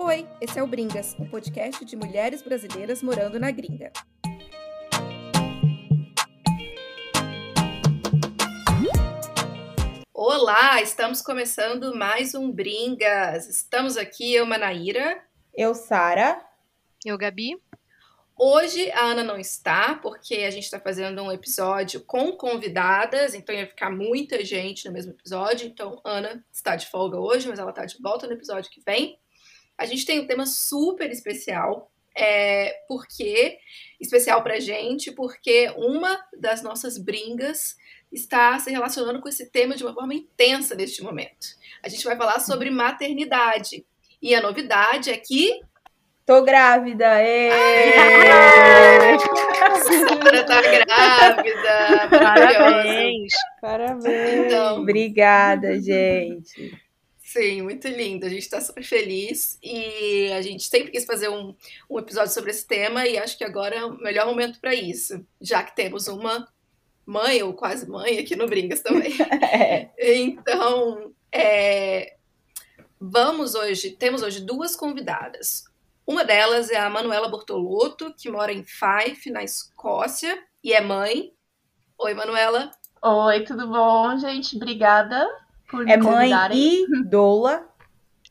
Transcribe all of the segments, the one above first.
Oi, esse é o Bringas, um podcast de mulheres brasileiras morando na gringa. Olá, estamos começando mais um Bringas. Estamos aqui, eu, Manaíra. Eu, Sara. Eu, Gabi. Hoje a Ana não está, porque a gente está fazendo um episódio com convidadas, então ia ficar muita gente no mesmo episódio. Então, Ana está de folga hoje, mas ela está de volta no episódio que vem. A gente tem um tema super especial, é, porque especial pra gente, porque uma das nossas bringas está se relacionando com esse tema de uma forma intensa neste momento. A gente vai falar sobre maternidade. E a novidade é que Tô grávida! Sara tá grávida! Parabéns! Parabéns! Então, Obrigada, gente! Sim, muito lindo. A gente está super feliz e a gente sempre quis fazer um, um episódio sobre esse tema e acho que agora é o melhor momento para isso, já que temos uma mãe ou quase mãe aqui no Bringas também. é. Então, é, vamos hoje, temos hoje duas convidadas. Uma delas é a Manuela Bortolotto, que mora em Fife, na Escócia, e é mãe. Oi, Manuela. Oi, tudo bom, gente? Obrigada por É mãe e doula.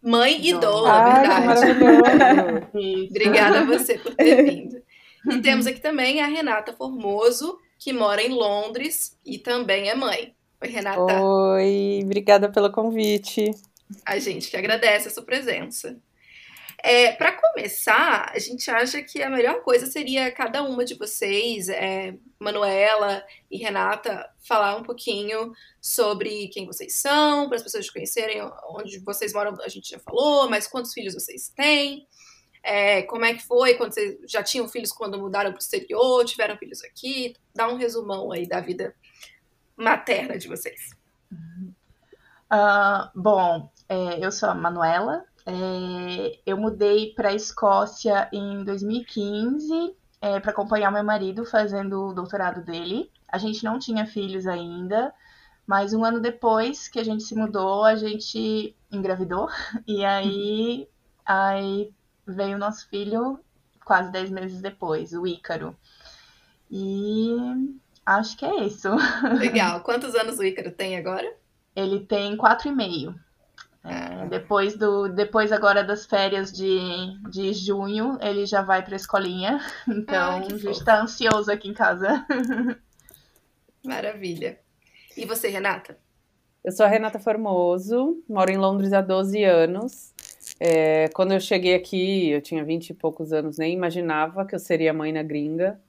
Mãe e doula, Ai, verdade. Obrigada a você por ter vindo. E temos aqui também a Renata Formoso, que mora em Londres e também é mãe. Oi, Renata. Oi, obrigada pelo convite. A gente que agradece a sua presença. É, para começar, a gente acha que a melhor coisa seria cada uma de vocês, é, Manuela e Renata, falar um pouquinho sobre quem vocês são, para as pessoas conhecerem onde vocês moram, a gente já falou, mas quantos filhos vocês têm, é, como é que foi quando vocês já tinham filhos quando mudaram para o exterior, tiveram filhos aqui, dá um resumão aí da vida materna de vocês. Uh, bom, é, eu sou a Manuela, é, eu mudei para a Escócia em 2015 é, para acompanhar meu marido fazendo o doutorado dele. A gente não tinha filhos ainda, mas um ano depois que a gente se mudou, a gente engravidou e aí, aí veio o nosso filho quase 10 meses depois, o Ícaro. E acho que é isso. Legal. Quantos anos o Ícaro tem agora? Ele tem quatro e meio. É, depois do depois agora das férias de, de junho, ele já vai para a escolinha. Então, a gente está ansioso aqui em casa. Maravilha. E você, Renata? Eu sou a Renata Formoso, moro em Londres há 12 anos. É, quando eu cheguei aqui, eu tinha 20 e poucos anos, nem imaginava que eu seria mãe na gringa.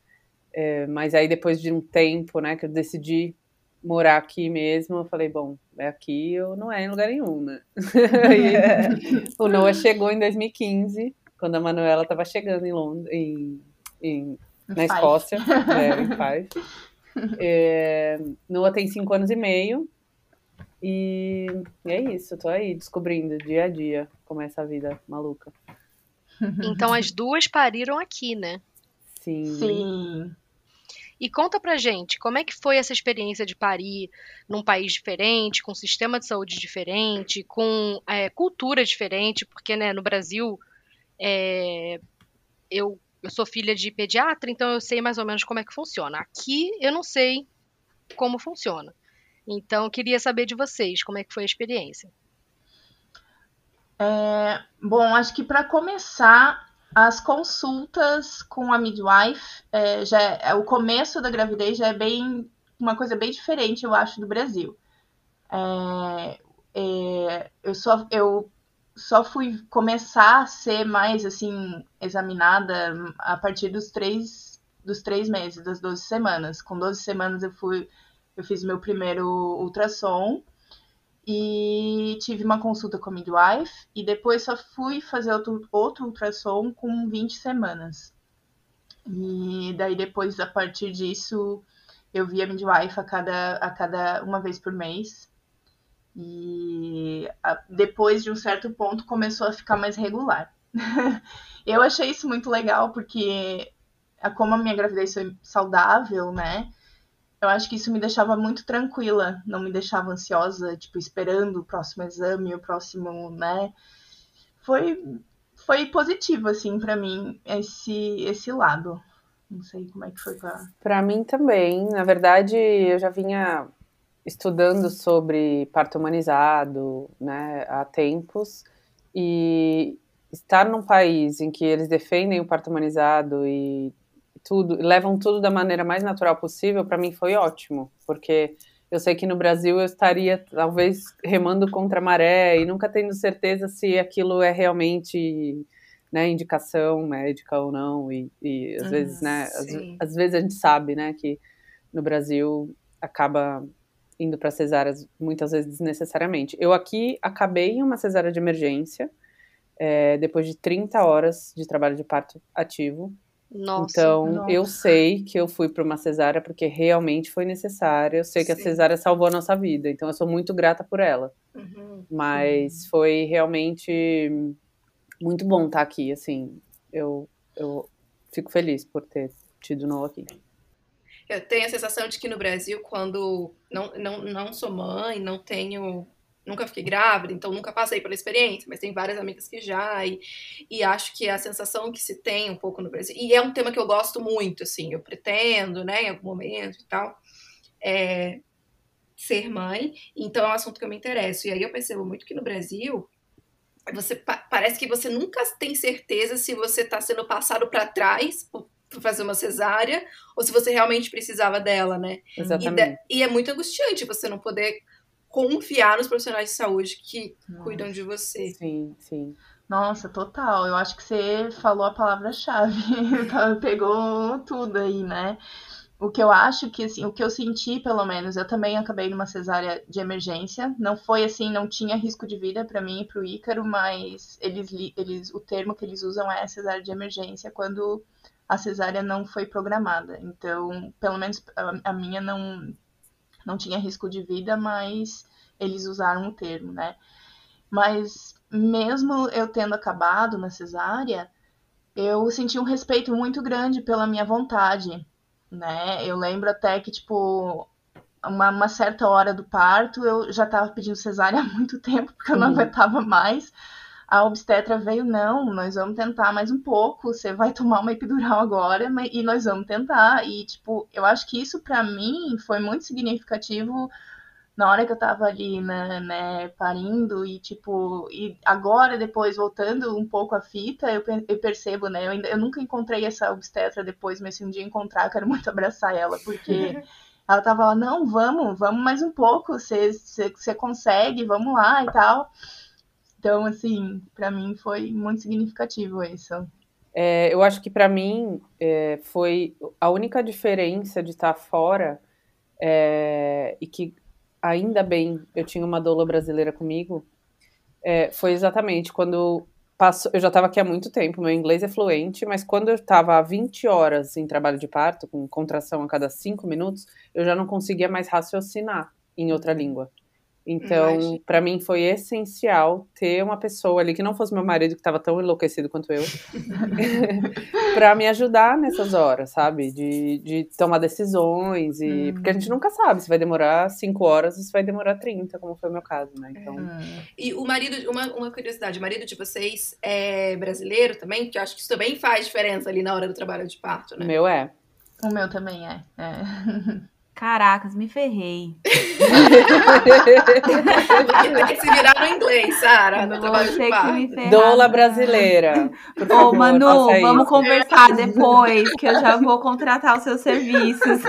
É, mas aí, depois de um tempo, né, que eu decidi morar aqui mesmo, eu falei, bom, é aqui ou não é em lugar nenhum, né? o Noah chegou em 2015, quando a Manuela estava chegando em Londres, em, em, na Escócia, é, em Five. É, Noah tem cinco anos e meio, e é isso, tô aí descobrindo dia a dia como é essa vida maluca. Então as duas pariram aqui, né? Sim. Sim. E conta pra gente, como é que foi essa experiência de parir num país diferente, com sistema de saúde diferente, com é, cultura diferente, porque né, no Brasil é, eu, eu sou filha de pediatra, então eu sei mais ou menos como é que funciona. Aqui eu não sei como funciona. Então queria saber de vocês, como é que foi a experiência. É, bom, acho que para começar, as consultas com a midwife, é, já é, o começo da gravidez já é bem uma coisa bem diferente, eu acho, do Brasil. É, é, eu só eu só fui começar a ser mais assim examinada a partir dos três dos três meses, das 12 semanas. Com 12 semanas eu fui eu fiz meu primeiro ultrassom e tive uma consulta com a midwife e depois só fui fazer outro, outro ultrassom com 20 semanas. E daí depois, a partir disso, eu via midwife a cada, a cada uma vez por mês. E a, depois de um certo ponto começou a ficar mais regular. eu achei isso muito legal porque como a minha gravidez foi saudável, né? Eu acho que isso me deixava muito tranquila, não me deixava ansiosa, tipo, esperando o próximo exame, o próximo, né? Foi, foi positivo, assim, para mim, esse, esse lado. Não sei como é que foi para. Para mim também. Na verdade, eu já vinha estudando sobre parto humanizado, né, há tempos. E estar num país em que eles defendem o parto humanizado e tudo, levam tudo da maneira mais natural possível, para mim foi ótimo, porque eu sei que no Brasil eu estaria talvez remando contra a maré e nunca tendo certeza se aquilo é realmente né, indicação médica ou não. E, e às vezes né às, às, vezes a gente sabe né que no Brasil acaba indo para cesáreas muitas vezes desnecessariamente. Eu aqui acabei em uma cesárea de emergência é, depois de 30 horas de trabalho de parto ativo nossa, então, eu sei que eu fui para uma cesárea porque realmente foi necessária. Eu sei que Sim. a cesárea salvou a nossa vida, então eu sou muito grata por ela. Uhum. Mas uhum. foi realmente muito bom estar aqui, assim. Eu, eu fico feliz por ter tido novo aqui. Eu tenho a sensação de que no Brasil, quando não, não, não sou mãe, não tenho nunca fiquei grávida, então nunca passei pela experiência, mas tem várias amigas que já, e, e acho que é a sensação que se tem um pouco no Brasil, e é um tema que eu gosto muito, assim, eu pretendo, né, em algum momento e tal, é, ser mãe, então é um assunto que eu me interesso, e aí eu percebo muito que no Brasil, você parece que você nunca tem certeza se você está sendo passado para trás para fazer uma cesárea ou se você realmente precisava dela, né? Exatamente. E, e, é muito angustiante você não poder confiar nos profissionais de saúde que Nossa. cuidam de você. Sim, sim. Nossa, total. Eu acho que você falou a palavra-chave. Pegou tudo aí, né? O que eu acho que, assim, o que eu senti, pelo menos, eu também acabei numa cesárea de emergência. Não foi assim, não tinha risco de vida para mim e para o Ícaro, mas eles, eles, o termo que eles usam é cesárea de emergência quando a cesárea não foi programada. Então, pelo menos a, a minha não, não tinha risco de vida, mas eles usaram o termo, né? Mas mesmo eu tendo acabado na cesárea, eu senti um respeito muito grande pela minha vontade, né? Eu lembro até que, tipo, uma, uma certa hora do parto, eu já estava pedindo cesárea há muito tempo, porque eu não uhum. aguentava mais. A obstetra veio, não, nós vamos tentar mais um pouco, você vai tomar uma epidural agora, e nós vamos tentar. E, tipo, eu acho que isso para mim foi muito significativo na hora que eu tava ali, né, né, parindo, e tipo, e agora, depois, voltando um pouco a fita, eu, eu percebo, né, eu, ainda, eu nunca encontrei essa obstetra depois, mas se um dia encontrar, eu quero muito abraçar ela, porque ela tava lá, não, vamos, vamos mais um pouco, você consegue, vamos lá e tal. Então, assim, para mim foi muito significativo isso. É, eu acho que para mim é, foi a única diferença de estar fora é, e que ainda bem eu tinha uma doula brasileira comigo é, foi exatamente quando passou, eu já estava aqui há muito tempo, meu inglês é fluente, mas quando eu estava há 20 horas em trabalho de parto, com contração a cada 5 minutos, eu já não conseguia mais raciocinar em outra língua. Então, para mim foi essencial ter uma pessoa ali que não fosse meu marido que estava tão enlouquecido quanto eu, para me ajudar nessas horas, sabe? De, de tomar decisões e hum. porque a gente nunca sabe se vai demorar cinco horas ou se vai demorar 30, como foi o meu caso, né? Então. É. E o marido, uma, uma curiosidade, o marido de vocês é brasileiro também, porque eu acho que isso também faz diferença ali na hora do trabalho de parto, né? O meu é. O meu também é. é. Caracas, me ferrei. Tem que se virar no inglês, Sara. Você que me ferrei. Dola brasileira. Ô, oh, Manu, vamos isso. conversar depois, que eu já vou contratar os seus serviços.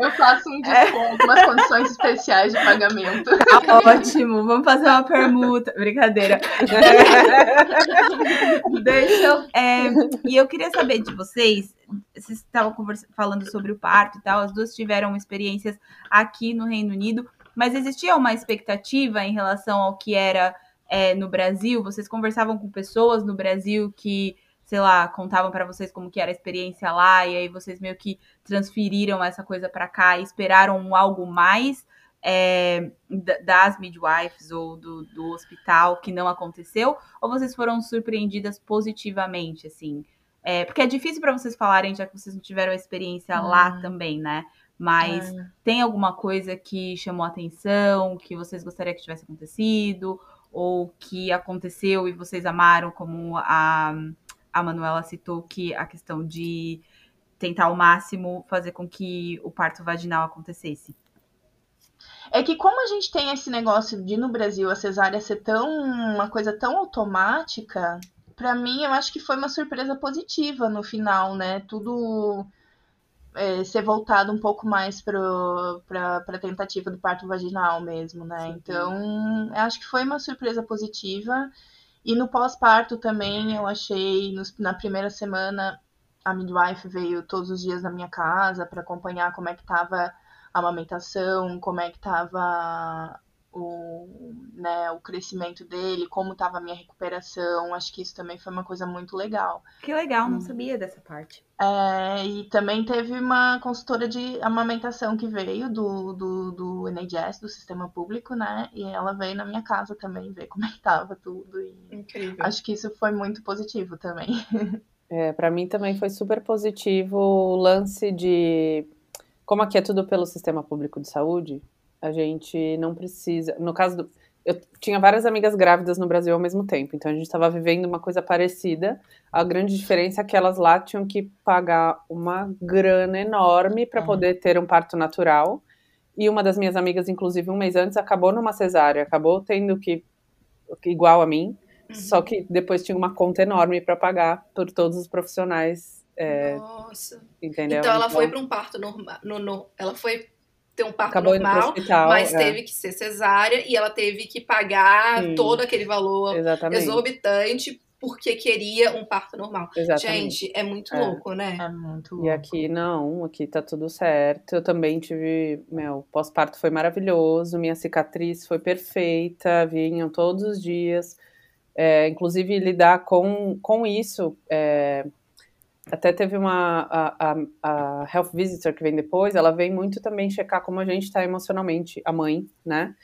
Eu faço um desconto, umas condições especiais de pagamento. Tá ótimo, vamos fazer uma permuta. Brincadeira. Deixa eu. É, e eu queria saber de vocês vocês estavam falando sobre o parto e tal, as duas tiveram experiências aqui no Reino Unido, mas existia uma expectativa em relação ao que era é, no Brasil? Vocês conversavam com pessoas no Brasil que, sei lá, contavam para vocês como que era a experiência lá, e aí vocês meio que transferiram essa coisa para cá e esperaram algo mais? É, das midwives ou do, do hospital que não aconteceu? Ou vocês foram surpreendidas positivamente, assim? É, porque é difícil para vocês falarem, já que vocês não tiveram a experiência hum. lá também, né? Mas é. tem alguma coisa que chamou a atenção, que vocês gostariam que tivesse acontecido? ou que aconteceu e vocês amaram, como a, a Manuela citou, que a questão de tentar ao máximo fazer com que o parto vaginal acontecesse? É que como a gente tem esse negócio de no Brasil a cesárea ser tão uma coisa tão automática, para mim eu acho que foi uma surpresa positiva no final, né? Tudo é, ser voltado um pouco mais para a tentativa do parto vaginal mesmo, né? Sim. Então, acho que foi uma surpresa positiva. E no pós-parto também, eu achei, nos, na primeira semana, a midwife veio todos os dias na minha casa para acompanhar como é que estava a amamentação, como é que estava o, né, o crescimento dele, como estava a minha recuperação. Acho que isso também foi uma coisa muito legal. Que legal, não hum. sabia dessa parte. É, e também teve uma consultora de amamentação que veio do, do, do NHS, do sistema público, né? E ela veio na minha casa também ver como é que tava tudo. E Incrível. Acho que isso foi muito positivo também. É, para mim também foi super positivo o lance de como aqui é tudo pelo sistema público de saúde, a gente não precisa. No caso do. Eu tinha várias amigas grávidas no Brasil ao mesmo tempo, então a gente estava vivendo uma coisa parecida. A grande diferença é que elas lá tinham que pagar uma grana enorme para uhum. poder ter um parto natural. E uma das minhas amigas, inclusive, um mês antes, acabou numa cesárea, acabou tendo que. igual a mim, uhum. só que depois tinha uma conta enorme para pagar por todos os profissionais. É, Nossa. Entendeu? Então ela então, foi para um parto normal. No, no, ela foi ter um parto Acabou normal, hospital, mas é. teve que ser cesárea e ela teve que pagar Sim. todo aquele valor Exatamente. exorbitante porque queria um parto normal. Exatamente. Gente, é muito é. louco, né? É muito louco. E aqui não, aqui tá tudo certo. Eu também tive, meu, pós-parto foi maravilhoso, minha cicatriz foi perfeita, vinham todos os dias. É, inclusive lidar com, com isso, é, até teve uma a, a, a, health visitor que vem depois, ela vem muito também checar como a gente está emocionalmente, a mãe, né?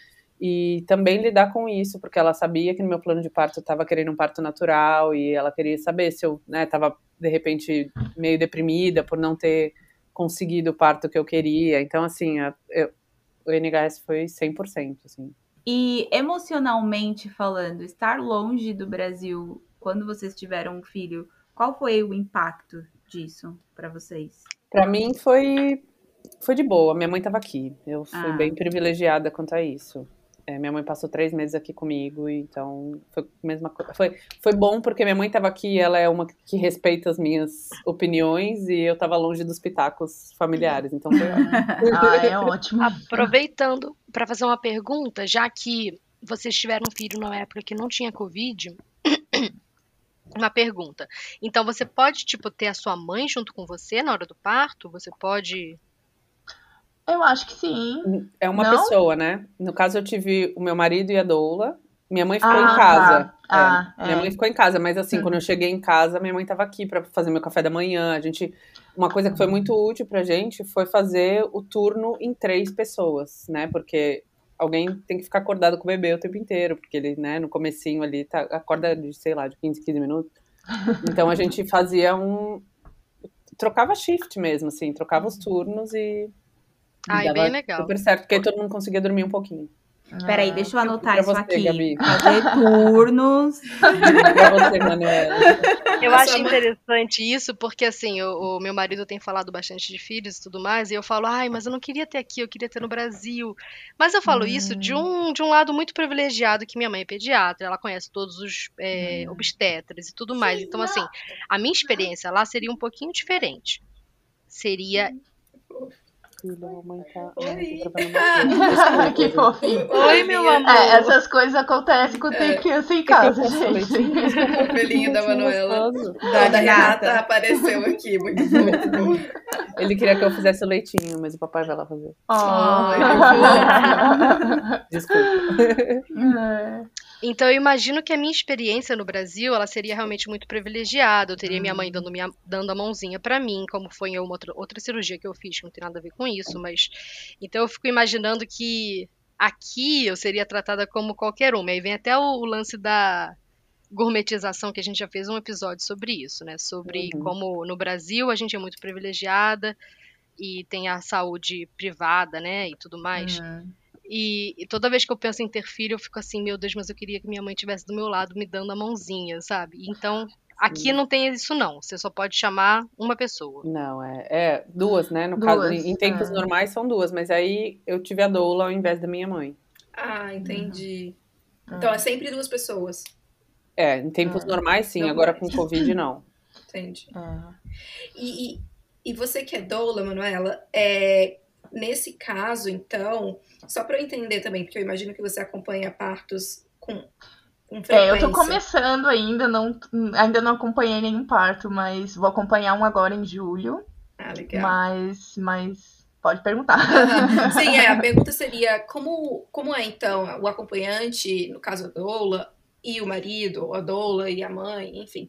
E também lidar com isso, porque ela sabia que no meu plano de parto eu estava querendo um parto natural e ela queria saber se eu estava, né, de repente, meio deprimida por não ter conseguido o parto que eu queria. Então, assim, a, eu, o NHS foi 100%, assim. E emocionalmente falando, estar longe do Brasil quando vocês tiveram um filho qual foi o impacto disso para vocês? Para mim foi foi de boa. Minha mãe estava aqui. Eu fui ah. bem privilegiada quanto a isso. É, minha mãe passou três meses aqui comigo, então foi a mesma coisa. Foi, foi bom porque minha mãe estava aqui, ela é uma que respeita as minhas opiniões e eu estava longe dos pitacos familiares, então foi ah, é ótimo. Aproveitando para fazer uma pergunta, já que vocês tiveram um filho na época que não tinha Covid, uma pergunta. Então você pode, tipo, ter a sua mãe junto com você na hora do parto? Você pode. Eu acho que sim. É uma Não? pessoa, né? No caso, eu tive o meu marido e a doula. Minha mãe ficou ah, em casa. Tá. É, ah, é. Minha mãe ficou em casa, mas assim, hum. quando eu cheguei em casa, minha mãe estava aqui para fazer meu café da manhã. A gente, uma coisa que foi muito útil pra gente foi fazer o turno em três pessoas, né? Porque alguém tem que ficar acordado com o bebê o tempo inteiro, porque ele, né, no comecinho ali, tá, acorda de, sei lá, de 15, 15 minutos. Então a gente fazia um... Trocava shift mesmo, assim, trocava os turnos e... Ai, bem legal. Super certo, porque aí todo mundo conseguia dormir um pouquinho. Peraí, deixa eu anotar isso você, aqui. Gabi. Fazer turnos. você, Manuela. Eu acho interessante isso, porque assim, o, o, meu marido tem falado bastante de filhos e tudo mais, e eu falo, ai, mas eu não queria ter aqui, eu queria ter no Brasil. Mas eu falo hum. isso de um, de um lado muito privilegiado, que minha mãe é pediatra, ela conhece todos os é, hum. obstetras e tudo mais. Então, assim, a minha experiência lá seria um pouquinho diferente. Seria filho, a mamãe tá. Oi. Tá que fofinho. Oi, meu amor. É, essas coisas acontecem quando tem é. criança em casa, gente. O filhinho da Manuela. Da, da Renata apareceu aqui, muito fofo. Ele queria que eu fizesse o leitinho, mas o papai vai lá fazer. Oh. Desculpa. É. Então eu imagino que a minha experiência no Brasil, ela seria realmente muito privilegiada. Eu teria minha mãe hum. dando, minha, dando a mãozinha para mim, como foi em uma outra, outra cirurgia que eu fiz, que não tem nada a ver com isso, mas então eu fico imaginando que aqui eu seria tratada como qualquer uma. Aí vem até o, o lance da gourmetização que a gente já fez um episódio sobre isso, né? Sobre uhum. como no Brasil a gente é muito privilegiada e tem a saúde privada, né, e tudo mais. Uhum. E, e, toda vez que eu penso em ter filho, eu fico assim, meu Deus, mas eu queria que minha mãe estivesse do meu lado me dando a mãozinha, sabe? Então, aqui não tem isso não. Você só pode chamar uma pessoa. Não, é, é duas, né? No Duas, caso, em tempos é. normais são duas, mas aí eu tive a doula ao invés da minha mãe. Ah, entendi. Uhum. Então é sempre duas pessoas. É, em tempos Ah, normais sim, normais. agora com Covid não. Entendi. É. E, e, e você que é doula, Manuela, é, nesse caso, então, só para eu entender também, porque eu imagino que você acompanha partos com, com frequência. É, eu tô começando ainda, não, ainda não acompanhei nenhum parto, mas vou acompanhar um agora em julho. Ah, legal. Mas, mas pode perguntar. Sim, é, a pergunta seria como, como é então o acompanhante, no caso a doula, e o marido, ou a doula e a mãe, enfim,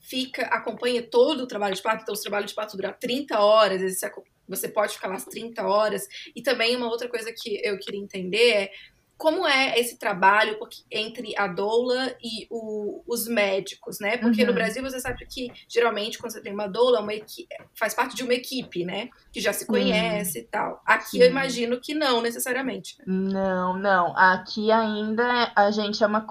fica, acompanha todo o trabalho de parto, então os trabalhos de parto duram 30 horas, esse você pode ficar lá as 30 horas. E também uma outra coisa que eu queria entender é como é esse trabalho entre a doula e o- os médicos, né? Porque no Uhum. Brasil você sabe que geralmente quando você tem uma doula, é uma equi- faz parte de uma equipe, né? Que já se conhece e tal. Aqui eu Sim. imagino que não necessariamente. né? Não, não. Aqui ainda a gente é uma,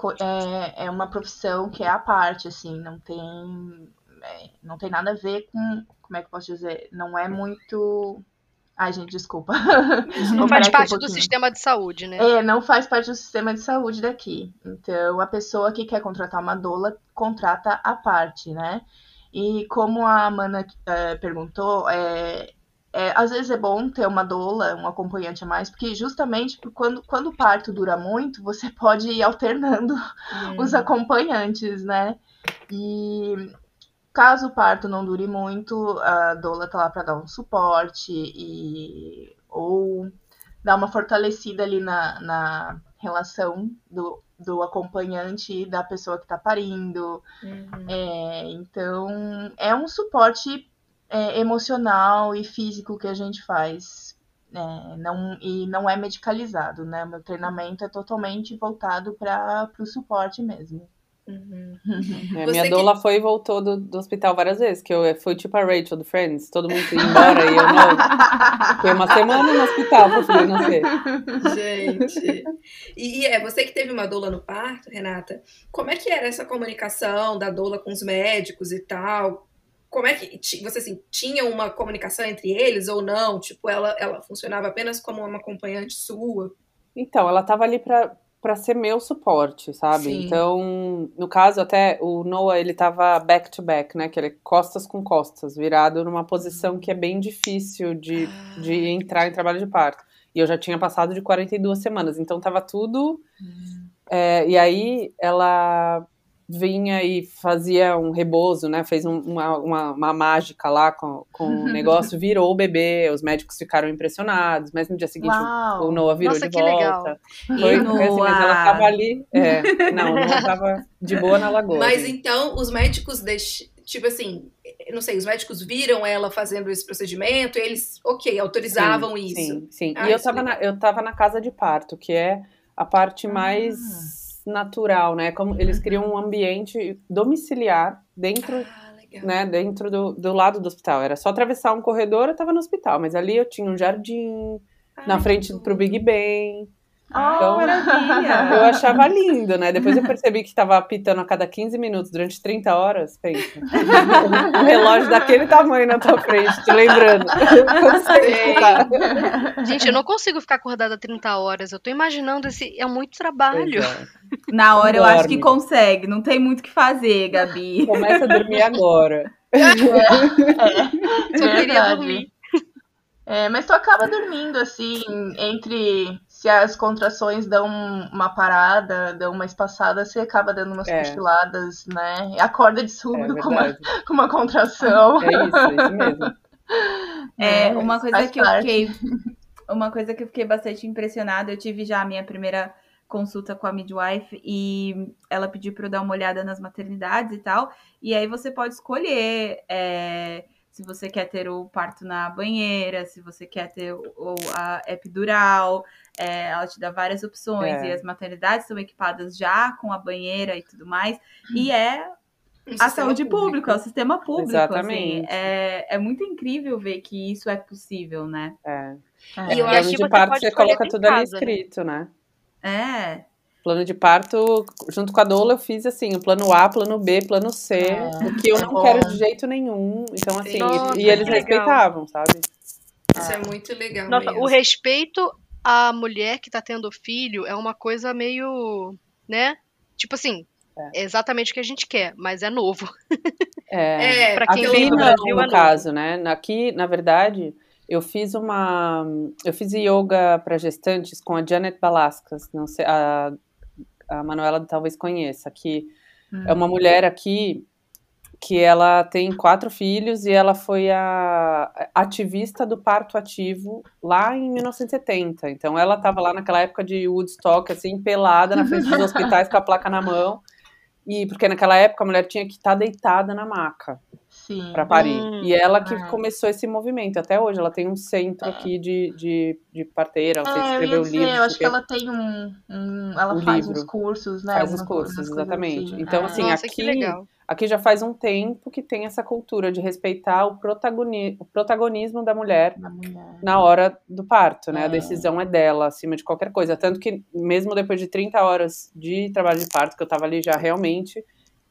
é, é uma profissão que é à parte, assim, não tem, é, não tem nada a ver com, como é que eu posso dizer? Não é muito. Ai, gente, desculpa. Não faz aqui um parte do sistema de saúde, né? É, não faz parte do sistema de saúde daqui. Então, a pessoa que quer contratar uma doula contrata à parte, né? E como a Amanda eh, perguntou, é, é, às vezes é bom ter uma doula, um acompanhante a mais, porque justamente por quando, quando o parto dura muito, você pode ir alternando os acompanhantes, né? E caso o parto não dure muito, a doula tá lá para dar um suporte e ou dar uma fortalecida ali na, na relação do, do acompanhante e da pessoa que tá parindo. Uhum. É, então, é um suporte é, emocional e físico que a gente faz. é, não, e não é medicalizado, né? Meu treinamento é totalmente voltado para o suporte mesmo. Uhum. É, minha que- doula foi e voltou do, do hospital várias vezes, que eu fui tipo a Rachel do Friends, todo mundo ia embora e eu não. Fiquei uma semana no hospital pra filho nascer. Gente. E, e é, você que teve uma doula no parto, Renata, como é que era essa comunicação da doula com os médicos e tal? Como é que você assim, tinha uma comunicação entre eles ou não? Tipo, ela, ela funcionava apenas como uma acompanhante sua? Então, ela tava ali pra, pra ser meu suporte, sabe? Sim. Então, no caso, até o Noah, ele tava back to back, né? Que ele é costas com costas, virado numa posição que é bem difícil de, de entrar em trabalho de parto. E eu já tinha passado de 42 semanas, então tava tudo. é, e aí ela vinha e fazia um rebozo, né? Fez um- uma, uma, uma mágica lá com, com o negócio, virou o bebê, os médicos ficaram impressionados, mas no dia seguinte o Uau! o Noah virou Nossa, de que legal. volta. E Foi, Noah? assim, mas ela tava ali. É, não, o Noah tava de boa na lagoa. Mas assim. então os médicos deix... tipo assim, eu não sei, os médicos viram ela fazendo esse procedimento, e eles, ok, autorizavam Sim, isso. Sim, sim. Ah, e eu isso é tava, na, eu tava na casa de parto, que é a parte mais natural, né? Como eles criam um ambiente domiciliar dentro, Ah, né? Dentro do, do lado do hospital. Era só atravessar um corredor, eu tava no hospital. Mas ali eu tinha um jardim, na Ai, frente que pro Big. Ben. Oh, Então, maravilha! Eu achava lindo, né? Depois eu percebi que tava apitando a cada 15 minutos durante 30 horas. Pensa. um relógio daquele tamanho na tua frente, te lembrando. Escutar. Gente, eu não consigo ficar acordada 30 horas. Eu tô imaginando esse. É muito trabalho. É. Na hora eu acho que consegue, não tem muito o que fazer, Gabi. Começa a dormir agora. Eu queria Verdade. dormir. É, mas tu acaba dormindo assim, entre se as contrações dão uma parada, dão uma espaçada, você acaba dando umas É. cochiladas, né? Acorda de É surdo com, uma, com uma contração. É isso, é isso mesmo. É, É, uma coisa que eu parte. fiquei. Uma coisa que eu fiquei bastante impressionada, eu tive já a minha primeira consulta com a midwife e ela pediu para eu dar uma olhada nas maternidades e tal. E aí você pode escolher é, se você quer ter o parto na banheira, se você quer ter o, o- a epidural. é, ela te dá várias opções É. e as maternidades são equipadas já com a banheira e tudo mais. E é Um a sistema saúde pública, é o sistema público. Exatamente. Assim, é, é muito incrível ver que isso é possível, né? É. É. E eu acho que de parto você coloca tudo ali casa, né? escrito, né? É. Plano de parto, junto com a doula, eu fiz assim, o plano A, plano B, plano C, É, o que eu é não bom. quero de jeito nenhum. Então, assim, Nossa, e, eles respeitavam, sabe? Isso é muito legal Nossa, mesmo. o respeito à mulher que tá tendo filho é uma coisa meio, né? Tipo assim, é exatamente o que a gente quer, mas é novo. É, É, Pra quem Aqui não, Brasil é no novo. caso, né? Aqui, na verdade, eu fiz uma. Eu fiz yoga para gestantes com a Janet Balascas. Não sei, a, a Manuela talvez conheça, que é uma mulher aqui que ela tem quatro filhos e ela foi a ativista do parto ativo lá em 1970. Então ela estava lá naquela época de Woodstock, assim, pelada na frente dos hospitais com a placa na mão. E porque naquela época a mulher tinha que estar deitada na maca. Para parir. Hum. e ela que Ah. começou esse movimento. Até hoje ela tem um centro aqui de, de, de parteira, ela É, eu escreveu livros. eu acho que ela tem um. um- ela Um faz livro. uns cursos, né? Faz os cursos, coisas exatamente. assim. Então, É. assim, Nossa, aqui-. Aqui já faz um tempo que tem essa cultura de respeitar o, protagoni o protagonismo da mulher Da mulher. na hora do parto, né? A É. decisão é dela, acima de qualquer coisa. Tanto que, mesmo depois de 30 horas de trabalho de parto, que eu tava ali já realmente,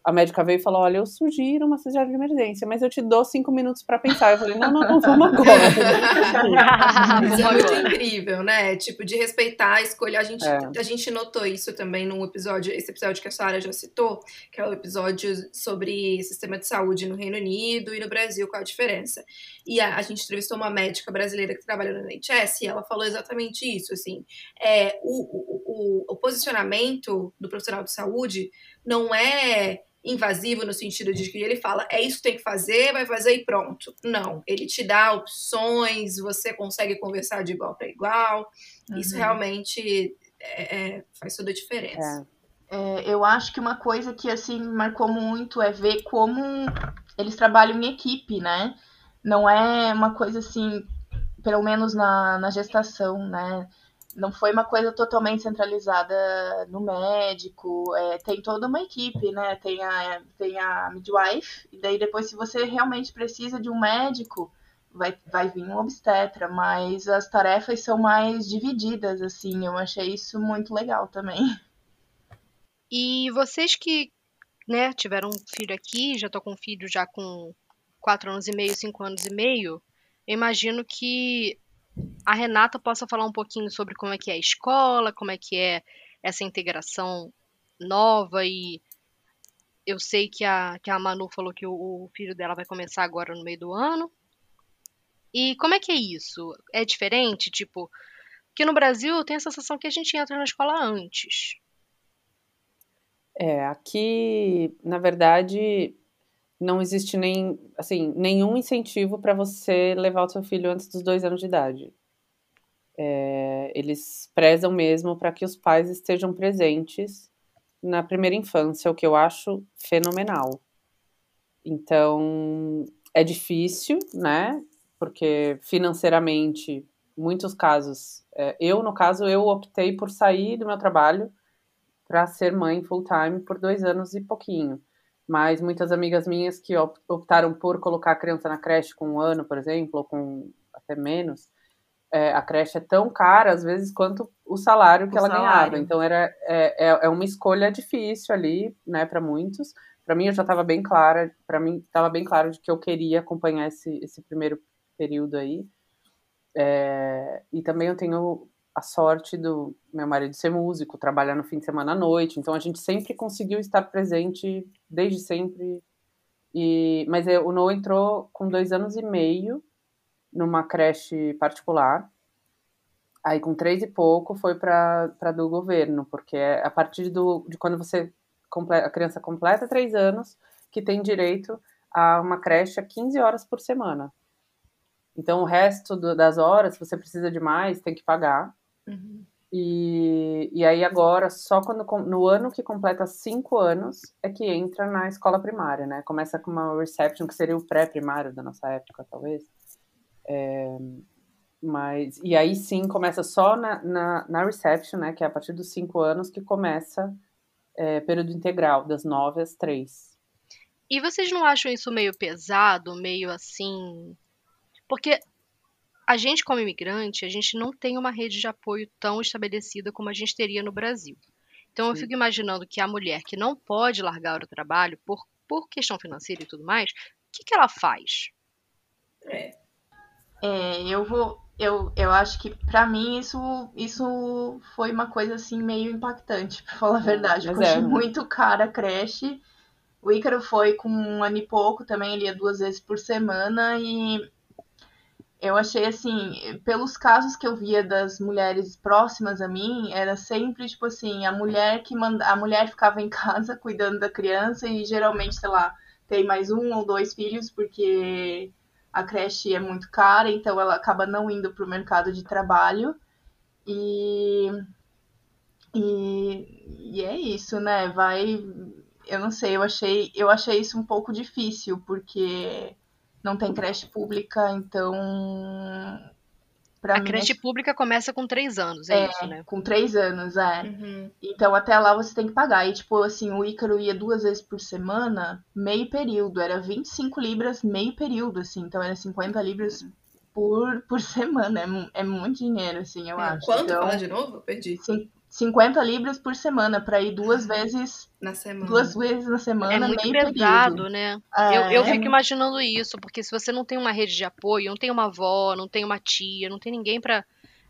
a médica veio e falou: Olha, eu sugiro uma cirurgia de emergência, mas eu te dou cinco minutos pra pensar. Eu falei: Não, não, não, vamos agora. Isso é muito incrível, né? Tipo, de respeitar a escolha. A gente, É. a gente notou isso também num episódio, esse episódio que a Sara já citou, que é o episódio sobre sistema de saúde no Reino Unido e no Brasil, qual a diferença. E a, a gente entrevistou uma médica brasileira que trabalha no NHS e ela falou exatamente isso, assim. É, o, o, o, o posicionamento do profissional de saúde não é invasivo no sentido de que ele fala é isso que tem que fazer, vai fazer e pronto. Não, ele te dá opções, você consegue conversar de igual para igual. Isso Uhum. realmente é, é, faz toda a diferença. É, eu acho que uma coisa que assim marcou muito é ver como eles trabalham em equipe, né? Não é uma coisa assim, pelo menos na, na gestação, né? Não foi uma coisa totalmente centralizada no médico. é, tem toda uma equipe, né? Tem a, tem a midwife, e daí depois, se você realmente precisa de um médico, vai, vai vir um obstetra, mas as tarefas são mais divididas, assim. Eu achei isso muito legal também. E vocês que, né, tiveram um filho aqui, já tô com um filho já com quatro anos e meio, cinco anos e meio, imagino que a Renata possa falar um pouquinho sobre como é que é a escola, como é que é essa integração nova e eu sei que a, que a Manu falou que o, o filho dela vai começar agora no meio do ano. E como é que é isso? É diferente? Tipo, porque no Brasil tenho a sensação que a gente entra na escola antes. É, aqui, na verdade, não existe nem, assim, nenhum incentivo para você levar o seu filho antes dos dois anos de idade. É, eles prezam mesmo para que os pais estejam presentes na primeira infância, o que eu acho fenomenal. Então, é difícil, né? Porque financeiramente, muitos casos, é, eu, no caso, eu optei por sair do meu trabalho para ser mãe full time por dois anos e pouquinho. Mas muitas amigas minhas que op- optaram por colocar a criança na creche com um ano, por exemplo, ou com até menos, é, a creche é tão cara, às vezes, quanto o salário que O ela salário. ganhava. Então, era, é, é, é uma escolha difícil ali, né, para muitos. Para mim, eu já estava bem clara, para mim, estava bem claro de que eu queria acompanhar esse, esse primeiro período aí. É, e também eu tenho a sorte do meu marido ser músico, trabalhar no fim de semana à noite, então a gente sempre conseguiu estar presente desde sempre. E, mas eu- o Noah entrou com dois anos e meio numa creche particular. Aí com três e pouco foi para do governo, porque é a partir do, de quando você a criança completa três anos que tem direito a uma creche a 15 horas por semana. Então o resto do- das horas, se você precisa de mais, tem que pagar. Uhum. E, e aí agora, só quando no ano que completa cinco anos, é que entra na escola primária, né? Começa com uma reception, que seria o pré-primário da nossa época, talvez. É, mas, e aí sim, começa só na, na, na reception, né? Que é a partir dos cinco anos que começa é, período integral, das nove às três. E vocês não acham isso meio pesado, meio assim? Porque a gente, como imigrante, a gente não tem uma rede de apoio tão estabelecida como a gente teria no Brasil. Então, eu Sim. fico imaginando que a mulher que não pode largar o trabalho por, por questão financeira e tudo mais, o que, que ela faz? É. É, eu vou. Eu, eu acho que pra mim isso, isso foi uma coisa assim meio impactante, pra falar a verdade. Mas Porque eu achei é. muito cara a creche. O Ícaro foi com um ano e pouco também, ele ia duas vezes por semana e eu achei assim, pelos casos que eu via das mulheres próximas a mim, era sempre tipo assim, a mulher que manda, a mulher ficava em casa cuidando da criança e geralmente, sei lá, tem mais um ou dois filhos porque a creche é muito cara, então ela acaba não indo para o mercado de trabalho. E, e, e é isso, né? Vai. Eu não sei, eu achei, eu achei isso um pouco difícil, porque não tem creche pública, então. A mim, creche pública começa com três anos, é, É. isso, né? com três anos, é. Uhum. Então até lá você tem que pagar. E tipo, assim, o Ícaro ia duas vezes por semana, meio período. Era 25 libras, meio período, assim. Então era 50 libras por, por semana. É, é muito dinheiro, assim, eu É, acho. Quanto? Então, Fala de novo? Eu perdi. cin- 50 libras por semana, pra ir duas vezes, Na semana. duas vezes na semana, É muito meio pesado, período. né? É, Eu, eu é fico imaginando isso, porque se você não tem uma rede de apoio, não tem uma avó, não tem uma tia, não tem ninguém pra,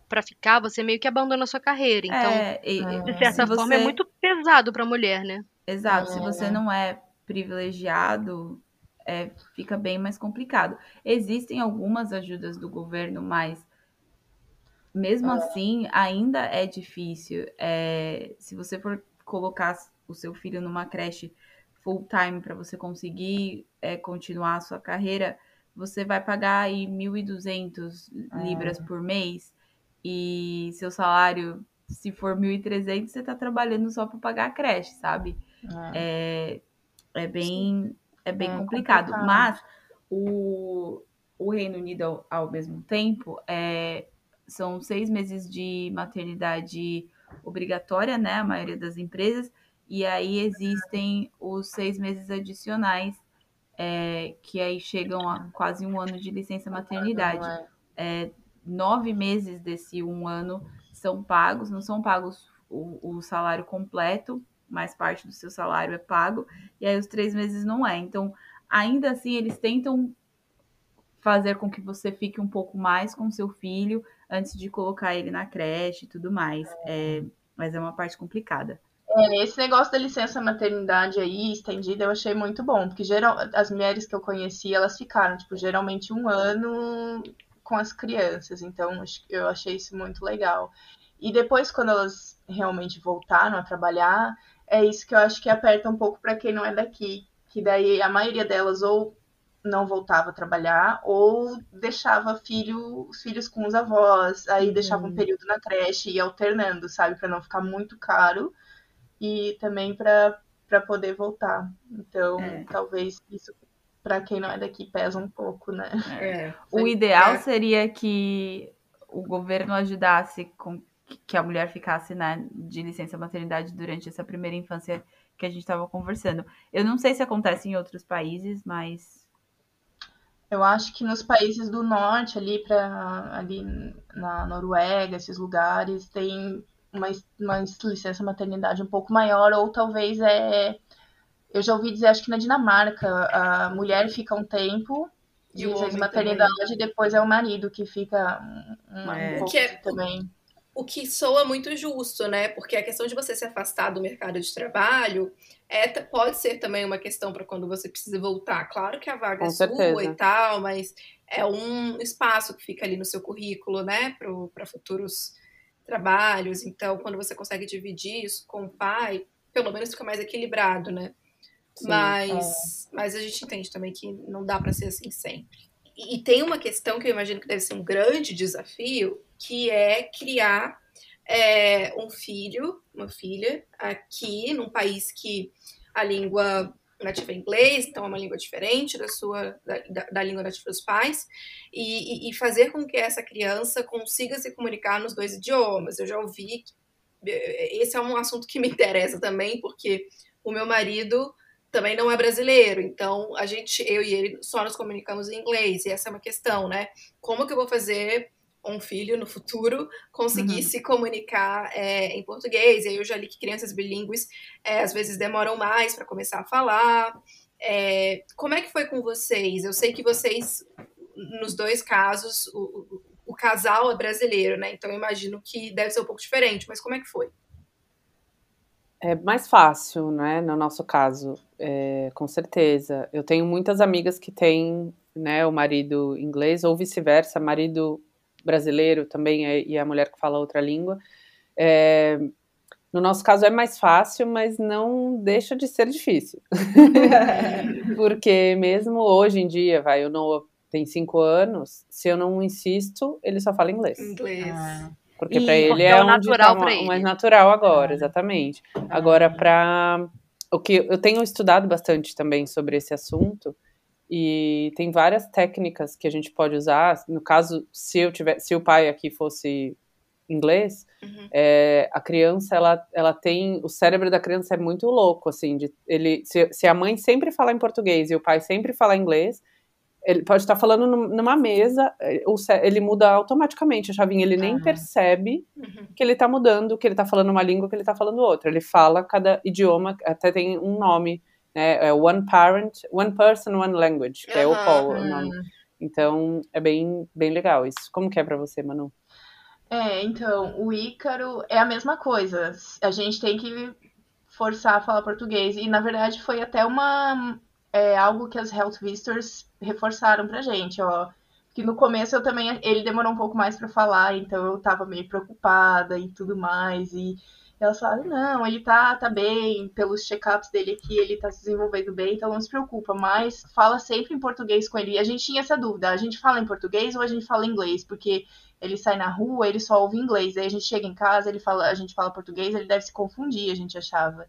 pra ficar, você meio que abandona a sua carreira. Então, é, e- é. de certa forma, é você- muito pesado pra mulher, né? Exato, se É. você não é privilegiado, é, fica bem mais complicado. Existem algumas ajudas do governo, mas mesmo assim ainda é difícil. É, se você for colocar o seu filho numa creche full time para você conseguir é, continuar a sua carreira, você vai pagar aí 1.200 libras por mês e seu salário, se for 1.300, você está trabalhando só para pagar a creche, sabe? É. É, é bem, é bem É complicado. complicado. Mas o, o Reino Unido, ao, ao mesmo tempo, é, são seis meses de maternidade obrigatória, né? A maioria das empresas. E aí existem os seis meses adicionais, é, que aí chegam a quase um ano de licença maternidade é. nove meses desse um ano são pagos, não são pagos o, o salário completo, mas parte do seu salário é pago, e aí os três meses não é. Então, ainda assim, eles tentam fazer com que você fique um pouco mais com seu filho antes de colocar ele na creche e tudo mais. É, mas é uma parte complicada. É, esse negócio da licença maternidade aí, estendida, eu achei muito bom, porque geral, as mulheres que eu conheci, elas ficaram, tipo, geralmente um ano com as crianças, então eu achei isso muito legal. E depois, quando elas realmente voltaram a trabalhar, é isso que eu acho que aperta um pouco para quem não é daqui, que daí a maioria delas ou não voltava a trabalhar ou deixava filho, os filhos com os avós, aí deixava um período na creche e ia alternando, sabe, para não ficar muito caro e também para para poder voltar. Então, É. talvez isso para quem não é daqui pesa um pouco, né? É. O ideal É. seria que o governo ajudasse com que a mulher ficasse né, de licença maternidade durante essa primeira infância que a gente estava conversando. Eu não sei se acontece em outros países, mas Eu acho que nos países do norte, ali para ali na Noruega, esses lugares, tem uma, uma licença maternidade um pouco maior, ou talvez é. Eu já ouvi dizer, acho que na Dinamarca, a mulher fica um tempo de E licença maternidade e depois é o marido que fica um, um É. pouco Que é- também. O que soa muito justo, né? Porque a questão de você se afastar do mercado de trabalho é, pode ser também uma questão para quando você precisa voltar. Claro que a vaga Com é sua certeza. e tal, mas é um espaço que fica ali no seu currículo, né? Para futuros trabalhos. Então, quando você consegue dividir isso com o pai, pelo menos fica mais equilibrado, né? Sim. Mas, mas a gente entende também que não dá para ser assim sempre. E, e tem uma questão que eu imagino que deve ser um grande desafio, que é criar é, um filho, uma filha, aqui num país que a língua nativa é inglês, então é uma língua diferente da sua da, da, da língua nativa dos pais, e, e- fazer com que essa criança consiga se comunicar nos dois idiomas. Eu já ouvi que esse é um assunto que me interessa também, porque o meu marido também não é brasileiro, então a gente, eu e ele, só nos comunicamos em inglês, e essa é uma questão, né? Como que eu vou fazer um filho no futuro conseguir uhum. se comunicar é, em português? E aí eu já li que crianças bilíngues é, às vezes demoram mais para começar a falar. É, como é que foi com vocês? Eu sei que vocês, nos dois casos, o, o, o casal é brasileiro, né? Então eu imagino que deve ser um pouco diferente, mas como é que foi? É mais fácil, né? No nosso caso, é, com certeza. Eu tenho muitas amigas que têm, né, o marido inglês ou vice-versa, marido brasileiro também é, e a mulher que fala outra língua. É, no nosso caso é mais fácil, mas não deixa de ser difícil. Porque mesmo hoje em dia, vai, o Noah tem cinco anos, se eu não insisto, ele só fala inglês. Inglês. Ah. Porque para ele é, é natural tá mais natural agora, exatamente. Agora para o que eu tenho estudado bastante também sobre esse assunto e tem várias técnicas que a gente pode usar. No caso, se eu tiver, se o pai aqui fosse inglês, uhum. é, a criança ela, ela tem o cérebro da criança é muito louco assim de ele se, se a mãe sempre fala em português e o pai sempre fala inglês ele pode estar falando numa mesa, eh, ele muda automaticamente a chavinha, ele nem percebe uhum. que ele está mudando, que ele está falando uma língua, que ele está falando outra. Ele fala cada idioma, até tem um nome, né? É one parent, one person, one language, que uhum. é o o nome. Então, é bem, bem legal isso. Como que é para você, Manu? É, então, o Ícaro é a mesma coisa. A gente tem que forçar a falar português. E, na verdade, foi até uma é algo que as Health Visitors reforçaram pra gente, ó. Que no começo eu também. Ele demorou um pouco mais para falar, então eu tava meio preocupada e tudo mais. E elas falaram, não, ele tá, tá bem, pelos check-ups dele aqui, ele tá se desenvolvendo bem, então não se preocupa, mas fala sempre em português com ele. E a gente tinha essa dúvida, a gente fala em português ou a gente fala inglês? Porque ele sai na rua, ele só ouve inglês, aí a gente chega em casa, ele fala, a gente fala português, ele deve se confundir, a gente achava.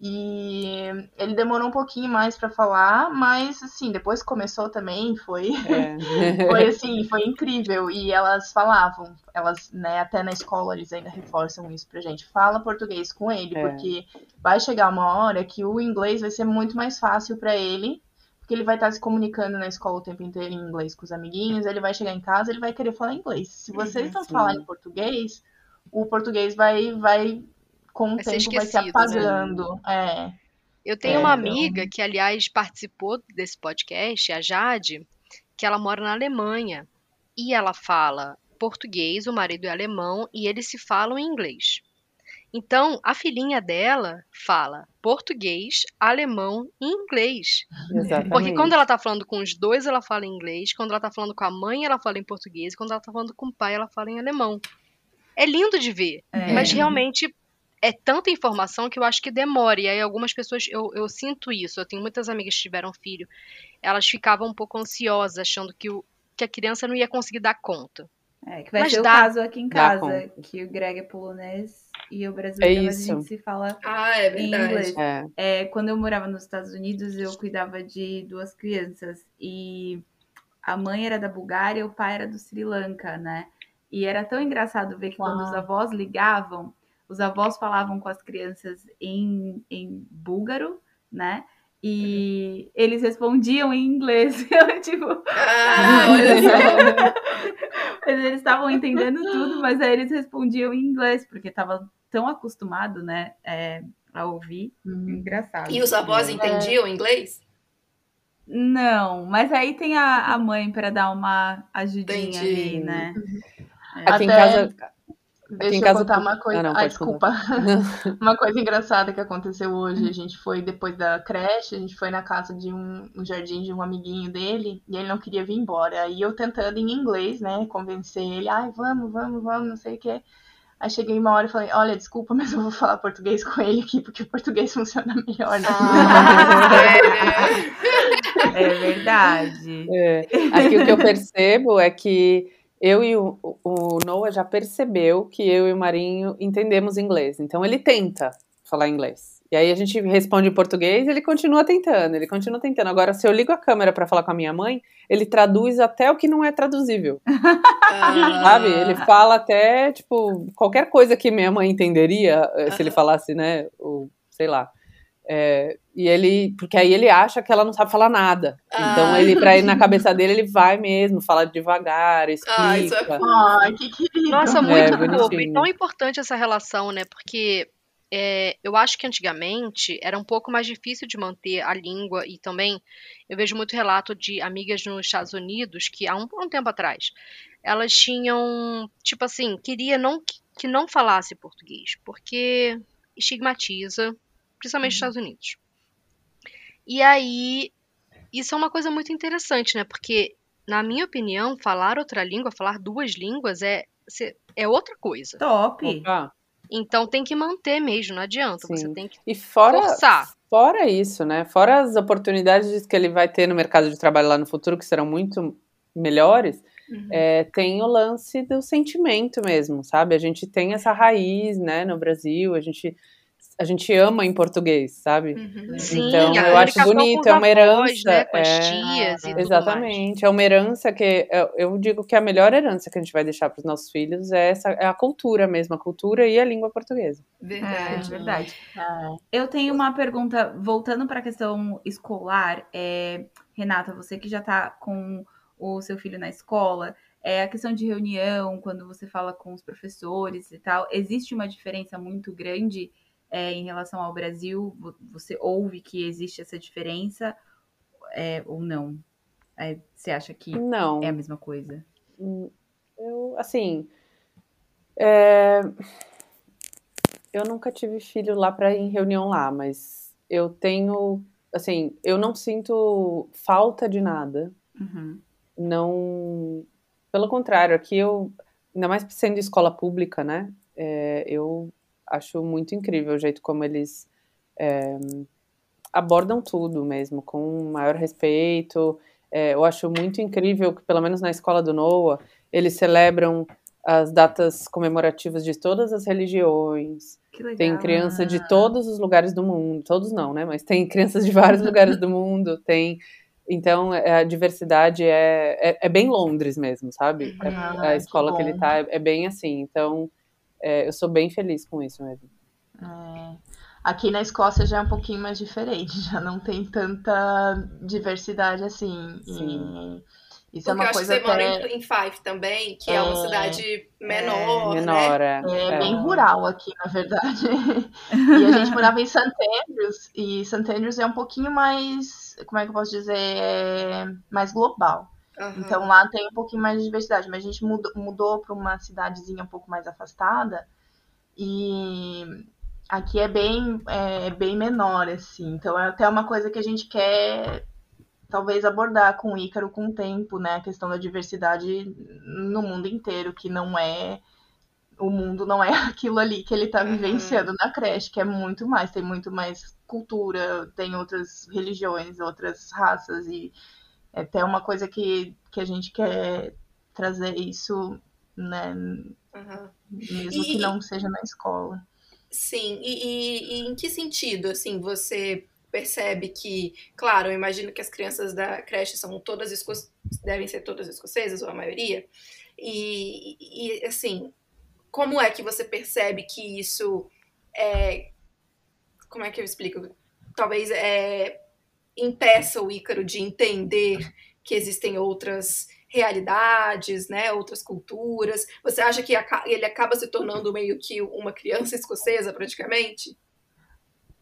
E ele demorou um pouquinho mais para falar, mas assim, depois que começou também, foi é. foi assim, foi incrível. E elas falavam, elas, né, até na escola eles ainda reforçam isso pra gente. Fala português com ele, é. porque vai chegar uma hora que o inglês vai ser muito mais fácil para ele, porque ele vai estar se comunicando na escola o tempo inteiro em inglês com os amiguinhos, ele vai chegar em casa, ele vai querer falar inglês. Se vocês não falarem português, o português vai vai com o vai tempo vai se né? apagando. Né? É. Eu tenho é, uma amiga então... que, aliás, participou desse podcast, a Jade, que ela mora na Alemanha. E ela fala português, o marido é alemão, e eles se falam em inglês. Então, a filhinha dela fala português, alemão e inglês. Exatamente. Porque quando ela tá falando com os dois, ela fala em inglês. Quando ela tá falando com a mãe, ela fala em português. Quando ela tá falando com o pai, ela fala em alemão. É lindo de ver. É. Mas realmente é tanta informação que eu acho que demora. E aí algumas pessoas, eu, eu sinto isso. Eu tenho muitas amigas que tiveram filho. Elas ficavam um pouco ansiosas, achando que, o, que a criança não ia conseguir dar conta. É, que vai mas ser dá, o caso aqui em casa, que o Greg é polonês e o brasileiro, é a gente se fala ah, é em inglês. É. É, quando eu morava nos Estados Unidos, eu cuidava de duas crianças e a mãe era da Bulgária e o pai era do Sri Lanka, né? E era tão engraçado ver que Uau. quando os avós ligavam, os avós falavam com as crianças em, em búlgaro, né? E eles respondiam em inglês. Eu, tipo, ah, olha só. eles estavam entendendo tudo, mas aí eles respondiam em inglês, porque estavam tão acostumados, né, é, a ouvir. Hum. Engraçado. E os avós é. entendiam inglês? Não, mas aí tem a, a mãe para dar uma ajudinha Entendi. ali, né? Aqui Até... em casa Deixa eu casa... contar uma coisa. Ah, não, ah desculpa. uma coisa engraçada que aconteceu hoje. A gente foi depois da creche, a gente foi na casa de um, um, jardim de um amiguinho dele e ele não queria vir embora. Aí eu tentando em inglês, né, convencer ele, ai, vamos, vamos, vamos, não sei o que. Aí cheguei uma hora e falei, olha, desculpa, mas eu vou falar português com ele aqui, porque o português funciona melhor, né? Ah, é, é verdade. É. Aqui o que eu percebo é que eu e o, o Noah já percebeu que eu e o Marinho entendemos inglês. Então ele tenta falar inglês. E aí a gente responde em português, ele continua tentando, ele continua tentando. Agora, se eu ligo a câmera para falar com a minha mãe, ele traduz até o que não é traduzível. Sabe? Ele fala até, tipo, qualquer coisa que minha mãe entenderia, eh, se ele falasse, né, o, sei lá. É, e ele, porque aí ele acha que ela não sabe falar nada. Ah. Então ele, para ir na cabeça dele, ele vai mesmo, fala devagar, explica. Ah, isso é fofo. Ai, que querido. Nossa, É, muito fofo. bonitinho. E tão importante essa relação, né? Porque é, eu acho que antigamente era um pouco mais difícil de manter a língua e também eu vejo muito relato de amigas nos Estados Unidos que há um, um tempo atrás elas tinham, tipo assim, queria não que, que não falasse português, porque estigmatiza, principalmente nos Estados Unidos. E aí, isso é uma coisa muito interessante, né? Porque, na minha opinião, falar outra língua, falar duas línguas é, é outra coisa. Top. Opa. Então tem que manter mesmo, não adianta. Você Sim. tem que. E fora, Forçar. fora isso, né? Fora as oportunidades que ele vai ter no mercado de trabalho lá no futuro, que serão muito melhores, Uhum. é, tem o lance do sentimento mesmo, sabe? A gente tem essa raiz, né, no Brasil, a gente, a gente ama em português, sabe? Uhum. Sim, Então, a eu acho bonito, é uma herança, né, com as é, tias e tudo mais. Exatamente, é uma herança que eu, eu digo que a melhor herança que a gente vai deixar para os nossos filhos é, essa, é a cultura mesmo, a cultura e a língua portuguesa. É, Verdade. verdade. É. Eu tenho uma pergunta, voltando para a questão escolar, é, Renata, você que já está com o seu filho na escola, é, a questão de reunião, quando você fala com os professores e tal, existe uma diferença muito grande é, em relação ao Brasil? Vo- Você ouve que existe essa diferença é, ou não? É, você acha que Não, é a mesma coisa? Hum, Eu, assim, é, eu nunca tive filho lá para ir em reunião lá, mas eu tenho, assim, eu não sinto falta de nada. Uhum. Não, pelo contrário, aqui eu, ainda mais sendo escola pública, né? é, eu acho muito incrível o jeito como eles é, abordam tudo mesmo, com maior respeito. É, eu acho muito incrível que, pelo menos na escola do Noah, eles celebram as datas comemorativas de todas as religiões. Que. Tem criança de todos os lugares do mundo, todos não, né? Mas tem crianças de vários lugares do mundo. Tem, então é, a diversidade é, é, é bem Londres mesmo, sabe? Uhum. É- Ah, a que escola que, ele bom. tá é, é bem assim. Então é, eu sou bem feliz com isso mesmo. É. Aqui na Escócia já é um pouquinho mais diferente, já não tem tanta diversidade assim. E Sim. isso é Porque eu uma acho que coisa você mora até em, em Fife também, que é, uma É. cidade menor, né? Menor, é. é, é. bem rural aqui, na verdade. E a gente morava em St. Andrews, e St. Andrews é um pouquinho mais, como é que eu posso dizer, é mais global. Aham. Então lá tem um pouquinho mais de diversidade, mas a gente mudou, mudou para uma cidadezinha um pouco mais afastada e aqui é bem, é, bem menor, assim. Então é até uma coisa que a gente quer talvez abordar com o Ícaro com o tempo, né? A questão da diversidade no mundo inteiro, que não é. O mundo não é aquilo ali que ele tá Uhum. vivenciando na creche, que é muito mais, tem muito mais cultura, tem outras religiões, outras raças, e é até uma coisa que, que a gente quer trazer isso, né? Aham. Mesmo E- que não seja na escola. Sim, e, e- e em que sentido, assim, você percebe que, claro, eu imagino que as crianças da creche são todas esco devem ser todas escocesas, ou a maioria, e, e, assim, como é que você percebe que isso é, como é que eu explico? Talvez é, impeça o Ícaro de entender que existem outras realidades, né, outras culturas. Você acha que ele acaba se tornando meio que uma criança escocesa, praticamente?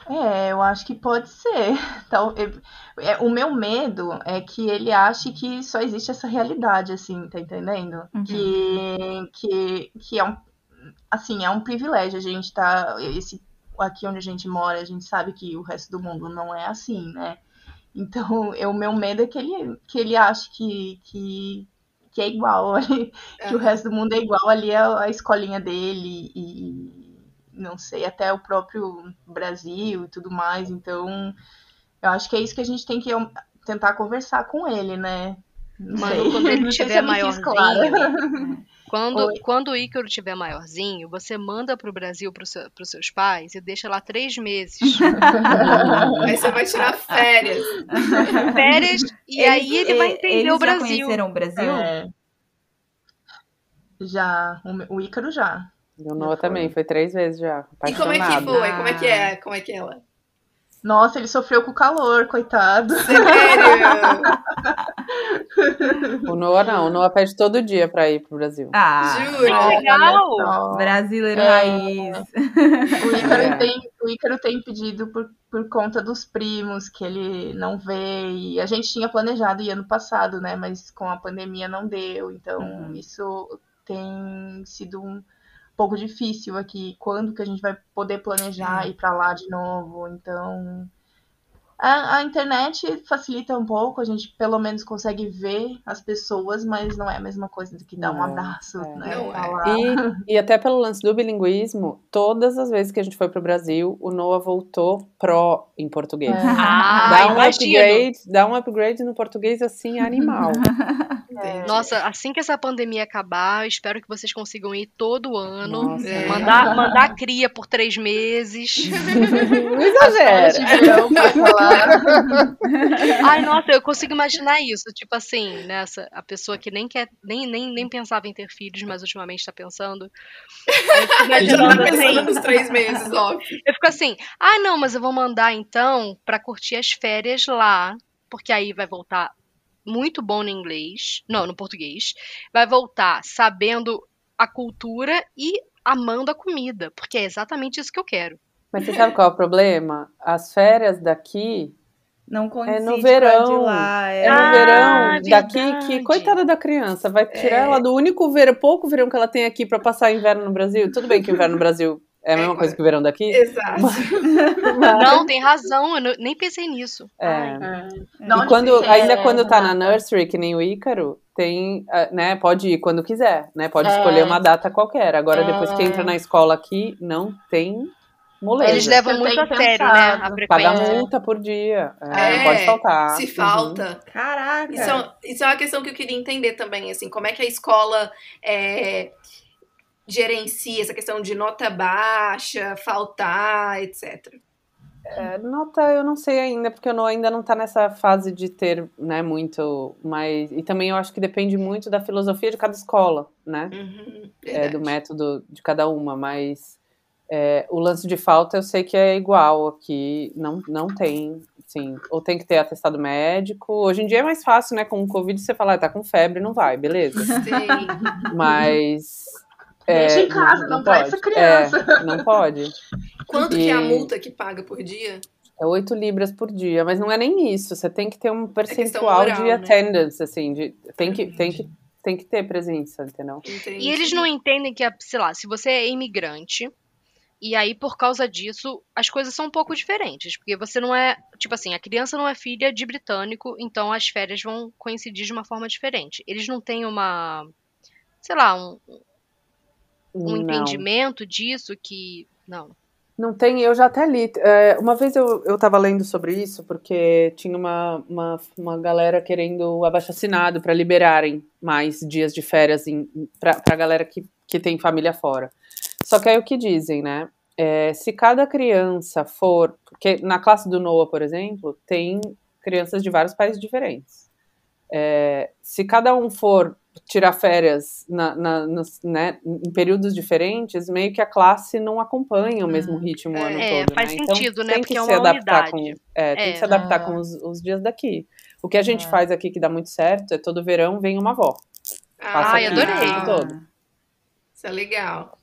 É, eu acho que pode ser. Então, eu- é, o meu medo é que ele ache que só existe essa realidade, assim, tá entendendo? Uhum. Que, que, que é um, assim, é um privilégio a gente tá, esse, aqui onde a gente mora, a gente sabe que o resto do mundo não é assim, né? Então, eu- o meu medo é que ele, que ele ache que, que, que é igual, que o resto do mundo é igual ali é a escolinha dele e não sei, até o próprio Brasil e tudo mais. Então, eu acho que é isso que a gente tem que tentar conversar com ele, né? Não Manu, sei. quando ele Não tiver maiorzinho, clara. Quando, Oi. quando o Ícaro tiver maiorzinho, você manda pro Brasil pros seu, pros seus pais e deixa lá três meses. Aí você vai tirar férias. Férias, e aí ele vai entender eles o já Brasil. conheceram o Brasil? É. Já, o, o Ícaro já. O Noah também, foi três vezes já. E como é que foi? Como é que é? Como é que é ela? Nossa, ele sofreu com o calor, coitado. Sério? O Noah não, o Noah pede todo dia pra ir pro Brasil. Ah, Jura? legal. Olha só. brasileiro É. raiz. O Ícaro, É. tem, o Ícaro tem pedido por, por conta dos primos que ele não vê. E a gente tinha planejado ir ano passado, né? Mas com a pandemia não deu. Então Uhum. isso tem sido um pouco difícil aqui. Quando que a gente vai poder planejar ir pra lá de novo? Então. A, a internet facilita um pouco, a gente pelo menos consegue ver as pessoas, mas não é a mesma coisa do que dar um abraço, é. né? É. E, e até pelo lance do bilinguismo, todas as vezes que a gente foi pro Brasil, o Noah voltou pró em português. É. Ah, dá um imagino. upgrade, dá um upgrade no português assim animal. Entendi. Nossa, assim que essa pandemia acabar, eu espero que vocês consigam ir todo ano. É. Mandar, mandar cria por três meses. não Férias exagera. de verão. Ai, nossa, eu consigo imaginar isso. Tipo assim, nessa, a pessoa que nem quer, nem, nem, nem pensava em ter filhos, mas ultimamente tá pensando. Eu já tá imaginando pensando assim. nos três meses, óbvio. Eu fico assim, ah, não, mas eu vou mandar então pra curtir as férias lá, porque aí vai voltar muito bom no inglês, não, no português, vai voltar sabendo a cultura e amando a comida, porque é exatamente isso que eu quero. Mas você sabe qual é o problema? As férias daqui Não coincide É no com a de verão. lá. é É, no Ah, verão daqui verdade. que, coitada da criança, vai tirar É. ela do único verão, pouco verão que ela tem aqui pra passar inverno no Brasil. Tudo bem que o inverno no Brasil é a mesma É, coisa que o verão daqui. Exato. Não, tem razão, eu não- nem pensei nisso. É. Ai. Da E quando, ainda é, quando tá na nursery, que nem o Ícaro, tem, ah, né, pode ir quando quiser, né, pode É. escolher uma data qualquer. Agora, É. depois que entra na escola aqui, não tem moleza. Eles levam muito a sério, né, a pensado. Paga frequência. multa por dia, é, É, não pode faltar. Se Uhum. falta. Caraca. Isso é, isso é uma questão que eu queria entender também, assim, como é que a escola é, gerencia essa questão de nota baixa, faltar, etc. É, nota, eu não sei ainda, porque eu não- ainda não tá nessa fase de ter, né, muito, mas... E também eu acho que depende muito da filosofia de cada escola, né? Uhum, é, do método de cada uma, mas é, o lance de falta eu sei que é igual aqui, não, não tem, sim, ou tem que ter atestado médico, hoje em dia é mais fácil, né, com o Covid você falar, tá com febre, não vai, beleza, Sim. mas... é, Deixa em casa, não traz essa pode. criança. É, não pode. Quanto que é a E- multa que paga por dia? É 8 libras por dia, mas não é nem isso. Você tem que ter um questão percentual moral, de né? attendance, assim, de, tem, que, tem, que, tem que ter presença, entendeu? Entendi. E eles não entendem que, sei lá, se você é imigrante, e aí por causa disso as coisas são um pouco diferentes. Porque você não é. Tipo assim, a criança não é filha de britânico, então as férias vão coincidir de uma forma diferente. Eles não têm uma. Sei lá, um, um Não. entendimento disso que. Não. Não tem, eu já até li. é, uma vez eu, eu tava lendo sobre isso, porque tinha uma, uma, uma galera querendo abaixo-assinado para liberarem mais dias de férias em, pra, pra galera que, que tem família fora. Só que aí o que dizem, né? É, se cada criança for. Porque na classe do Noah, por exemplo, tem crianças de vários países diferentes. É, se cada um for tirar férias na, na- nos- né, em períodos diferentes, meio que a classe não acompanha o mesmo ritmo o ano É, todo. faz né? Então, sentido, né? Tem Porque que é se adaptar com, é, tem É. que se adaptar Ah. com os, os dias daqui. O que a gente Ah. faz aqui que dá muito certo é todo verão vem uma avó. Passa Ai, aqui adorei. todo. Isso é legal.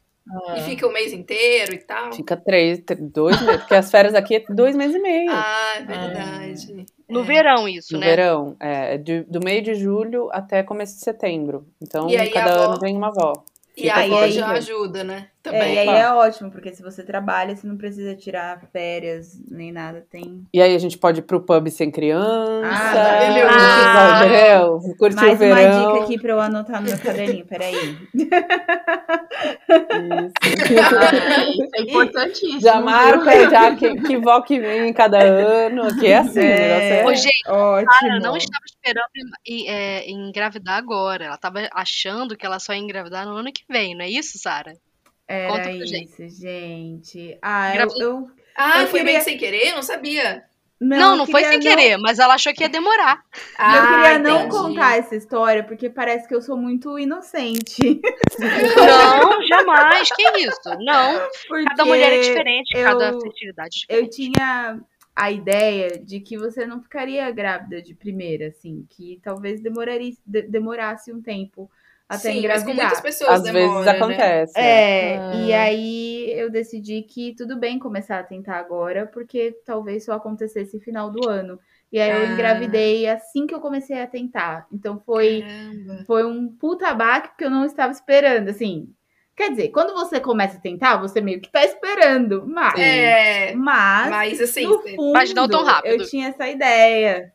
É. E fica o mês inteiro e tal? Fica três, tr- dois meses, porque as férias aqui é dois meses e meio. Ah, é verdade. No É. verão, isso, no né? verão, é, de- do meio de julho até começo de setembro. Então, E cada avó- ano vem uma avó. E aí aí- já ajuda, né? É, Também. e aí claro. é ótimo, porque se você trabalha, você não precisa tirar férias nem nada. Tem E aí a gente pode ir pro pub sem criança. Ah, maravilhoso. Ah, entendeu? Curtir o mais uma verão. dica aqui pra eu anotar no meu caderninho. Peraí. Isso. Isso é importantíssimo. Já marca já que, que vó que vem em cada ano, que é assim, É. o é- Ô, gente, Ótimo. Ela não estava esperando em- é, engravidar agora. Ela estava achando que ela só ia engravidar no ano que vem, não é isso, Sara? Era Conta pra gente. isso, gente. Ah, eu, eu- Ah, Eu foi queria- bem sem querer? Eu não sabia. Não, não, eu foi sem querer, mas ela achou que ia demorar. Ah, eu queria não entendi. contar essa história, porque parece que eu sou muito inocente. Não, jamais. Que isso? Não. Porque Cada mulher é diferente, eu- cada fertilidade é Eu diferente. tinha. a ideia de que você não ficaria grávida de primeira, assim, que talvez demoraria, de, demorasse um tempo até Sim, mas engravidar. com muitas pessoas Às demora, vezes né? acontece. É, Ah. e aí eu decidi que tudo bem começar a tentar agora, porque talvez só acontecesse final do ano. E aí eu Ah. engravidei assim que eu comecei a tentar. Então foi, Caramba. foi um puta baque que eu não estava esperando, assim. Quer dizer, quando você começa a tentar, você meio que tá esperando, mas, É, mas mas assim, no fundo, Mas não tão rápido. eu tinha essa ideia.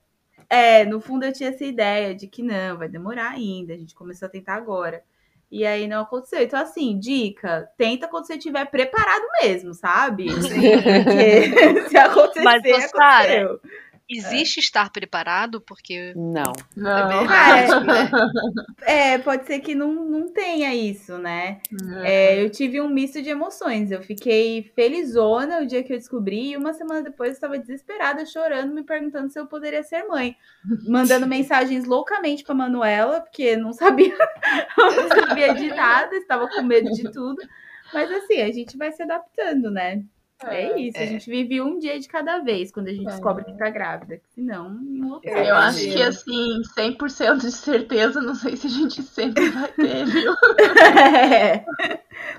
É, no fundo eu tinha essa ideia de que não, vai demorar ainda. A gente começou a tentar agora. E aí não aconteceu. Então, assim, dica: tenta quando você estiver preparado mesmo, sabe? Porque se acontecer, Mas, ô, Sara, aconteceu. Existe estar preparado? Porque Não. Não. verdade, né? É, pode ser que não, não tenha isso, né? É, eu tive um misto de emoções. Eu fiquei felizona o dia que eu descobri, e uma semana depois eu estava desesperada, chorando, me perguntando se eu poderia ser mãe. Mandando mensagens loucamente para Manuela, porque não sabia, não sabia de nada, estava com medo de tudo. Mas assim, a gente vai se adaptando, né? É, isso, a é. gente vive um dia de cada vez quando a gente É. descobre que tá grávida. Senão, não Eu Eu acho que assim, 100% de certeza, não sei se a gente sempre vai ter, viu? É.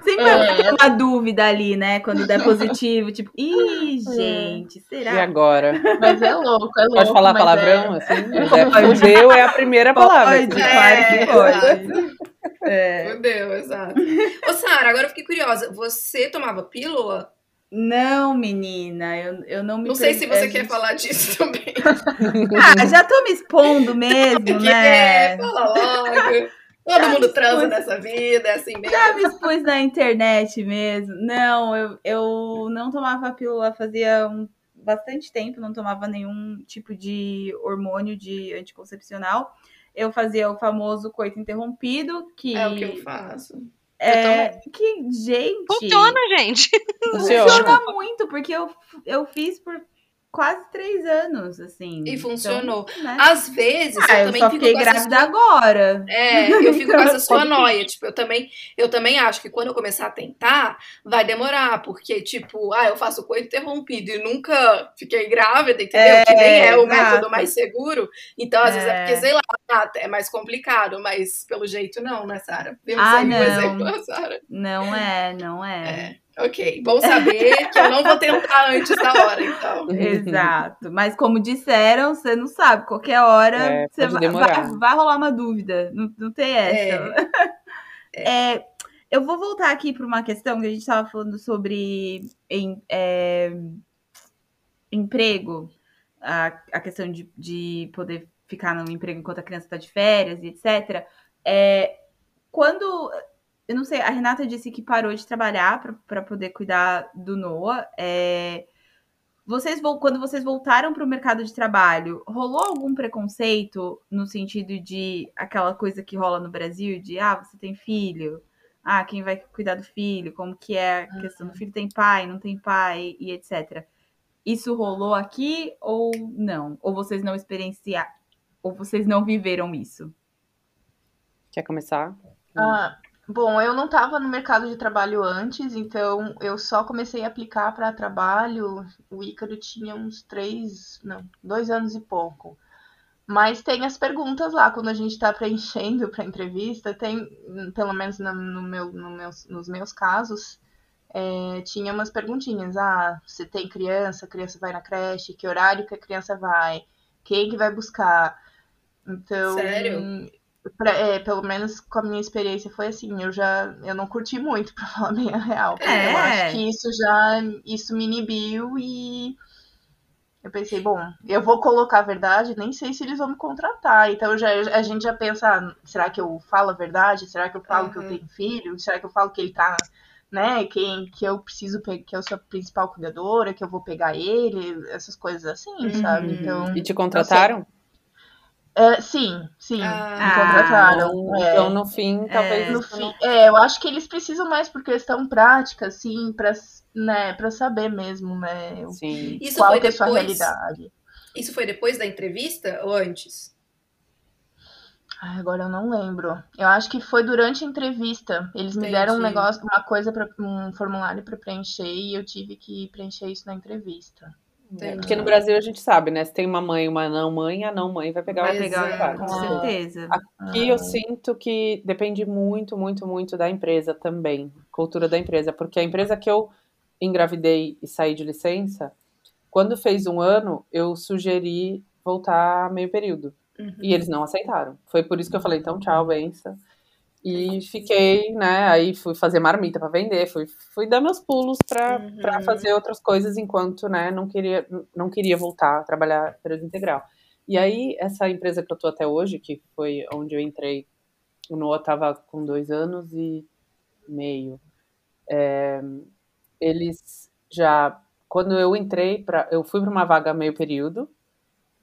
Sempre vai É. ter uma dúvida ali, né? Quando der positivo, tipo, ih, É. gente, E será? agora? Mas é louco, é louco. Pode falar palavrão, é- assim? É, fudeu é a primeira palavra. Pode, assim. claro que É, pode. É. Meu Deus, exato. Ô, Sara, agora eu fiquei curiosa. Você tomava pílula? Não, menina, eu, eu não me Não sei se você a quer gente- falar disso também. Ah, já tô me expondo mesmo, Que né? é, fala logo. Todo Já mundo transa nessa vida, é assim mesmo. Já me expus na internet mesmo. Não, eu, eu não tomava pílula fazia um, bastante tempo, não tomava nenhum tipo de hormônio de anticoncepcional. Eu fazia o famoso coito interrompido, que É o que eu faço. É que gente funciona, gente. Funciona. funciona muito porque eu, eu fiz por quase três anos, assim. E Então, funcionou. né? Às vezes, Ah, eu eu também só fico fiquei essa grávida sua- agora. É, eu fico com essa sua noia. Tipo, eu também, eu também acho que quando eu começar a tentar, vai demorar. Porque, tipo, ah, eu faço coito interrompido e nunca fiquei grávida, entendeu? É, que nem é o exato. método mais seguro. Então, às vezes é É. porque, sei lá, é mais complicado. Mas, pelo jeito, não, né, Sara? Ah, aí não. um exemplo, Sara. Não é, não é. É. Ok, bom saber que eu não vou tentar antes da hora, então. Exato. Mas como disseram, você não sabe. Qualquer hora É, você vai, vai, vai rolar uma dúvida. Não, não tem essa. É, eu vou voltar aqui para uma questão que a gente estava falando sobre em- é, emprego, a, a questão de, de poder ficar no emprego enquanto a criança está de férias e etc. É, quando. Eu não sei, a Renata disse que parou de trabalhar para poder cuidar do Noah. É, vocês quando vocês voltaram para o mercado de trabalho, rolou algum preconceito no sentido de aquela coisa que rola no Brasil de ah, você tem filho, ah, quem vai cuidar do filho, como que é a questão do filho tem pai, não tem pai e etc. Isso rolou aqui ou não? Ou vocês não experienciaram? Ou vocês não viveram isso? Quer começar? Ah, bom, eu não estava no mercado de trabalho antes, então eu só comecei a aplicar para trabalho. O Ícaro tinha uns três, não, dois anos e pouco. Mas tem as perguntas lá, quando a gente está preenchendo para entrevista, tem, pelo menos no, no meu, no meus, nos meus casos, é, tinha umas perguntinhas. Ah, você tem criança, a criança vai na creche, que horário que a criança vai, quem que vai buscar. Então, Sério? Pra- é, pelo menos com a minha experiência foi assim, eu já eu não curti muito, pra falar bem a real. É. Eu acho que isso já isso me inibiu e eu pensei, bom, eu vou colocar a verdade, nem sei se eles vão me contratar. Então já, a gente já pensa, ah, será que eu falo a verdade? Será que eu falo que eu Uhum. tenho filho? Será que eu falo que ele tá, né, quem que eu preciso que eu sou a principal cuidadora, que eu vou pegar ele, essas coisas assim, sabe? Uhum. Então, E te contrataram? É, sim, sim, Ah. contrataram. Então, é. então, no fim, talvez. No isso fim, não- é, eu acho que eles precisam mais por questão prática, assim, pra, né, pra saber mesmo, né, o Sim. Isso qual foi que é a sua depois? realidade. Isso foi depois da entrevista ou antes? Ai, agora eu não lembro. Eu acho que foi durante a entrevista. Eles me deram um Entendi. negócio, uma coisa, pra, um formulário pra preencher e eu tive que preencher isso na entrevista. Entendi. Porque no Brasil a gente sabe, né? Se tem uma mãe e uma não mãe, a não mãe vai pegar Vai o pegar, com certeza. Aqui eu sinto que depende muito, muito, muito da empresa também, cultura da empresa, porque a empresa que eu engravidei e saí de licença, quando fez um ano, eu sugeri voltar meio período. Uhum. E eles não aceitaram. Foi por isso que eu falei, então tchau, benção. E fiquei, né? Aí fui fazer marmita para vender, fui, fui dar meus pulos para Uhum. fazer outras coisas enquanto, né, não queria não queria voltar a trabalhar período integral. E aí essa empresa que eu tô até hoje, que foi onde eu entrei, o Noah tava com dois anos e meio. É, eles já quando eu entrei para eu fui para uma vaga meio período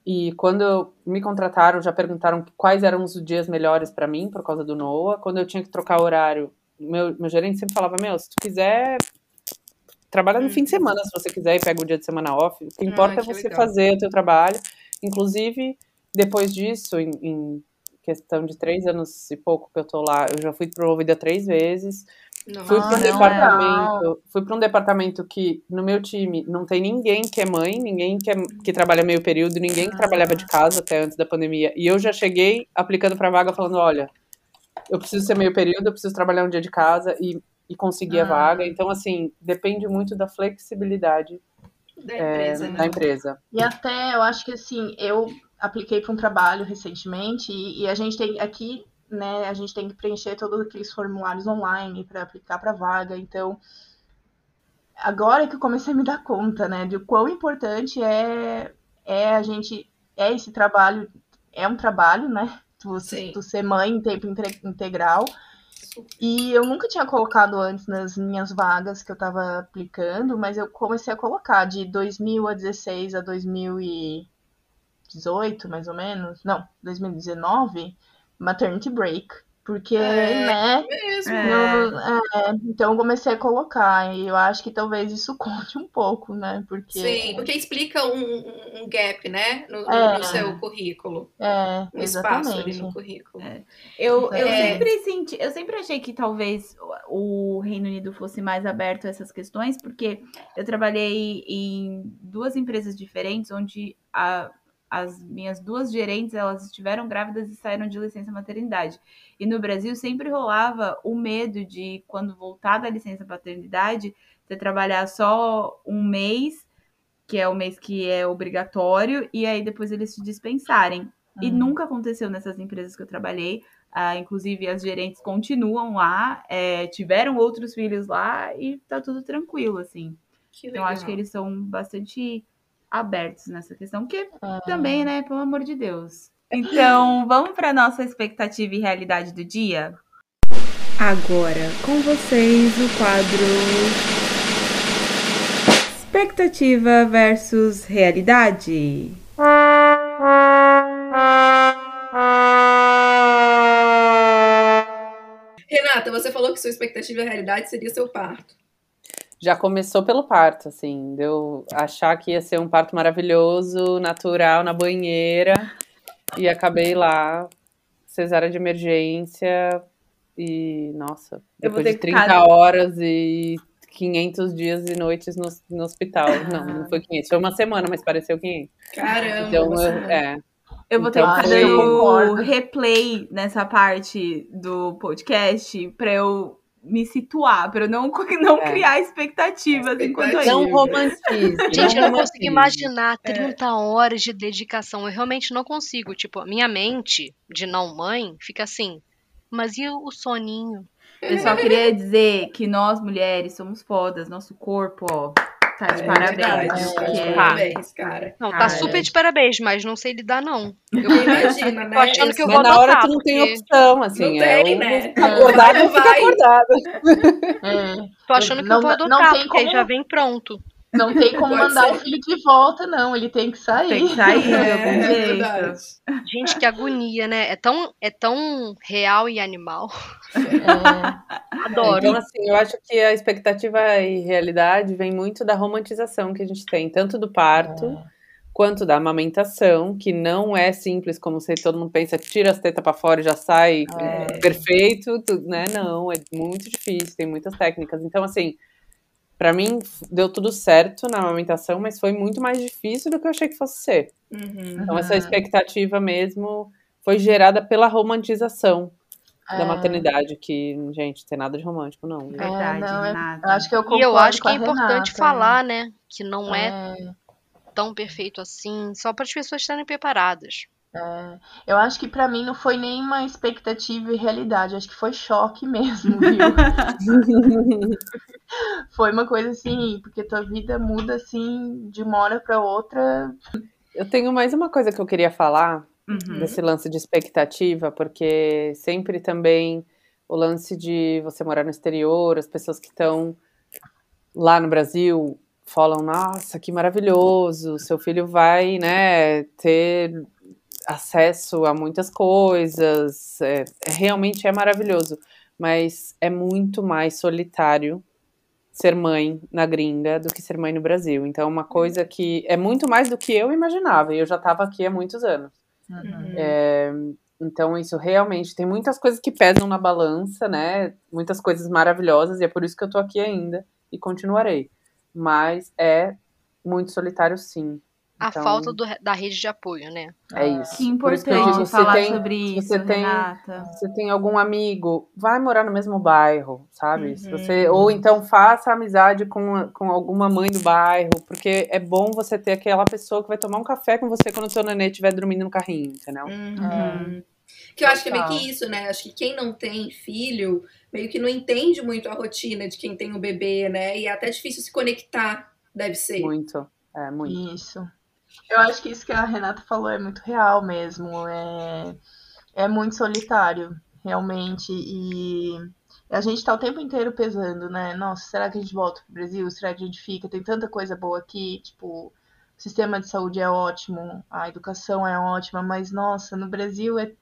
e quando me contrataram, já perguntaram quais eram os dias melhores para mim, por causa do Noah. Quando eu tinha que trocar horário, meu, meu gerente sempre falava: Meu, se tu quiser, trabalha no fim de semana, se você quiser, e pega o dia de semana off. O que importa é que você legal. fazer o teu trabalho. Inclusive, depois disso, em, em questão de três anos e pouco que eu tô lá, eu já fui promovida três vezes. Não. Fui para um não, departamento, fui para um departamento que no meu time não tem ninguém que é mãe, ninguém que, é, que trabalha meio período, ninguém que trabalhava de casa até antes da pandemia. E eu já cheguei aplicando para vaga falando, olha, eu preciso ser meio período, eu preciso trabalhar um dia de casa e, e conseguir a Ah. vaga. Então assim, depende muito da flexibilidade da é, empresa, né? da empresa. E até eu acho que assim, eu apliquei para um trabalho recentemente e, e a gente tem aqui, né, a gente tem que preencher todos aqueles formulários online para aplicar para vaga. Então, agora que eu comecei a me dar conta, né, de quão importante é é a gente é esse trabalho, é um trabalho, né? Tu, Sim. tu ser mãe em tempo inte- integral. E eu nunca tinha colocado antes nas minhas vagas que eu tava aplicando, mas eu comecei a colocar de 2016 a 2018, mais ou menos. Não, 2019, maternity break. Porque, É. né? Mesmo. É. não- é, então eu comecei a colocar. E eu acho que talvez isso conte um pouco, né? Porque. Sim, porque explica um, um- gap, né? No, no- É. no seu currículo. É, Um espaço ali exatamente. no currículo. Eu, eu É. sempre senti, eu sempre achei que talvez o o Reino Unido fosse mais aberto a essas questões, porque eu trabalhei em duas empresas diferentes, onde a- as minhas duas gerentes elas estiveram grávidas e saíram de licença maternidade. E no Brasil sempre rolava o medo de quando voltar da licença paternidade, você trabalhar só um mês, que é o mês que é obrigatório, e aí depois eles te dispensarem. E Hum. nunca aconteceu nessas empresas que eu trabalhei. Ah, inclusive, as gerentes continuam lá, é, tiveram outros filhos lá e tá tudo tranquilo, assim. Que Então, legal. acho que eles são bastante abertos nessa questão, porque É. também, né, pelo amor de Deus. Então, vamos para nossa expectativa e realidade do dia? Agora, com vocês, o quadro Expectativa versus realidade. Renata, você falou que sua expectativa e realidade seria seu parto. Já começou pelo parto, assim, deu achar que ia ser um parto maravilhoso, natural, na banheira, e acabei lá, cesárea de emergência, e, nossa, depois de que 30 ficar- horas e 500 dias e noites no, no hospital. Não, não foi 500, foi uma semana, mas pareceu 500. Caramba, Então, eu- é, Eu vou Então, ter que foi- fazer o replay nessa parte do podcast pra eu me situar, pra eu não, não É. criar expectativas enquanto Expectativa. isso. não romantize. Gente, eu não consigo imaginar 30 horas de dedicação. Eu realmente não consigo. Tipo, a minha mente de não mãe fica assim. Mas e o soninho? Eu só queria dizer que nós mulheres somos fodas, nosso corpo, ó, tá de É parabéns. verdade, tá de porque- parabéns, cara. Não, tá Cara. super de parabéns, mas não sei lidar, não. Eu Imagina, né? tô achando que eu Mas vou na hora tu não tem porque- opção, assim. Não é tem, ou né? fica acordado Vai, ou fica acordado. É. Tô achando que Não- eu vou não adotar, tem porque aí como- já vem pronto. Não tem como Pode mandar ser. o filho de volta, não. Ele tem que sair. Tem que sair de É, algum é jeito. verdade. Gente, que agonia, né? É tão, é tão real e animal. É. Adoro. Então, assim, eu acho que a expectativa e realidade vem muito da romantização que a gente tem, tanto do parto quanto da amamentação, que não é simples como se todo mundo pensa, tira as tetas pra fora e já sai perfeito, tu- né? Não, é muito difícil, tem muitas técnicas. Então, assim, Para mim, deu tudo certo na amamentação, mas foi muito mais difícil do que eu achei que fosse ser. Uhum. Então, essa expectativa mesmo foi gerada pela romantização É. da maternidade, que, gente, tem nada de romântico, não. viu? Verdade, não, é- Renata. Eu acho que eu concordo E eu acho que com é importante Renata, falar, né? Que não né? é tão perfeito assim, só para as pessoas estarem preparadas. É, eu acho que pra mim não foi nem uma expectativa e realidade, acho que foi choque mesmo, viu? foi uma coisa assim, porque tua vida muda assim de uma hora pra outra. Eu tenho mais uma coisa que eu queria falar Uhum. desse lance de expectativa, porque sempre também o lance de você morar no exterior, as pessoas que estão lá no Brasil falam, nossa, que maravilhoso, seu filho vai, né, ter acesso a muitas coisas, é, realmente é maravilhoso, mas é muito mais solitário ser mãe na gringa do que ser mãe no Brasil. Então, é uma coisa que é muito mais do que eu imaginava, e eu já estava aqui há muitos anos. Uhum. É, então, isso realmente tem muitas coisas que pesam na balança, né? Muitas coisas maravilhosas, e é por isso que eu tô aqui ainda e continuarei. Mas é muito solitário, sim. A Então, falta do- da rede de apoio, né? É isso. Que Por isso que importante falar tem- sobre se isso, você tem- Renata. Se tem algum amigo, vai morar no mesmo bairro, sabe? Se Uhum. você, ou então faça amizade com, com alguma mãe do bairro, porque é bom você ter aquela pessoa que vai tomar um café com você quando o seu nenê estiver dormindo no carrinho, entendeu? Uhum. Que eu acho que é meio que isso, né? Acho que quem não tem filho meio que não entende muito a rotina de quem tem um bebê, né? E é até difícil se conectar, deve ser. Muito. É, muito. Isso. Eu acho que isso que a Renata falou é muito real mesmo. É, é muito solitário, realmente. E a gente tá o tempo inteiro pesando, né? Nossa, será que a gente volta pro Brasil? Será que a gente fica? Tem tanta coisa boa aqui, tipo, o sistema de saúde é ótimo, a educação é ótima, mas nossa, no Brasil é,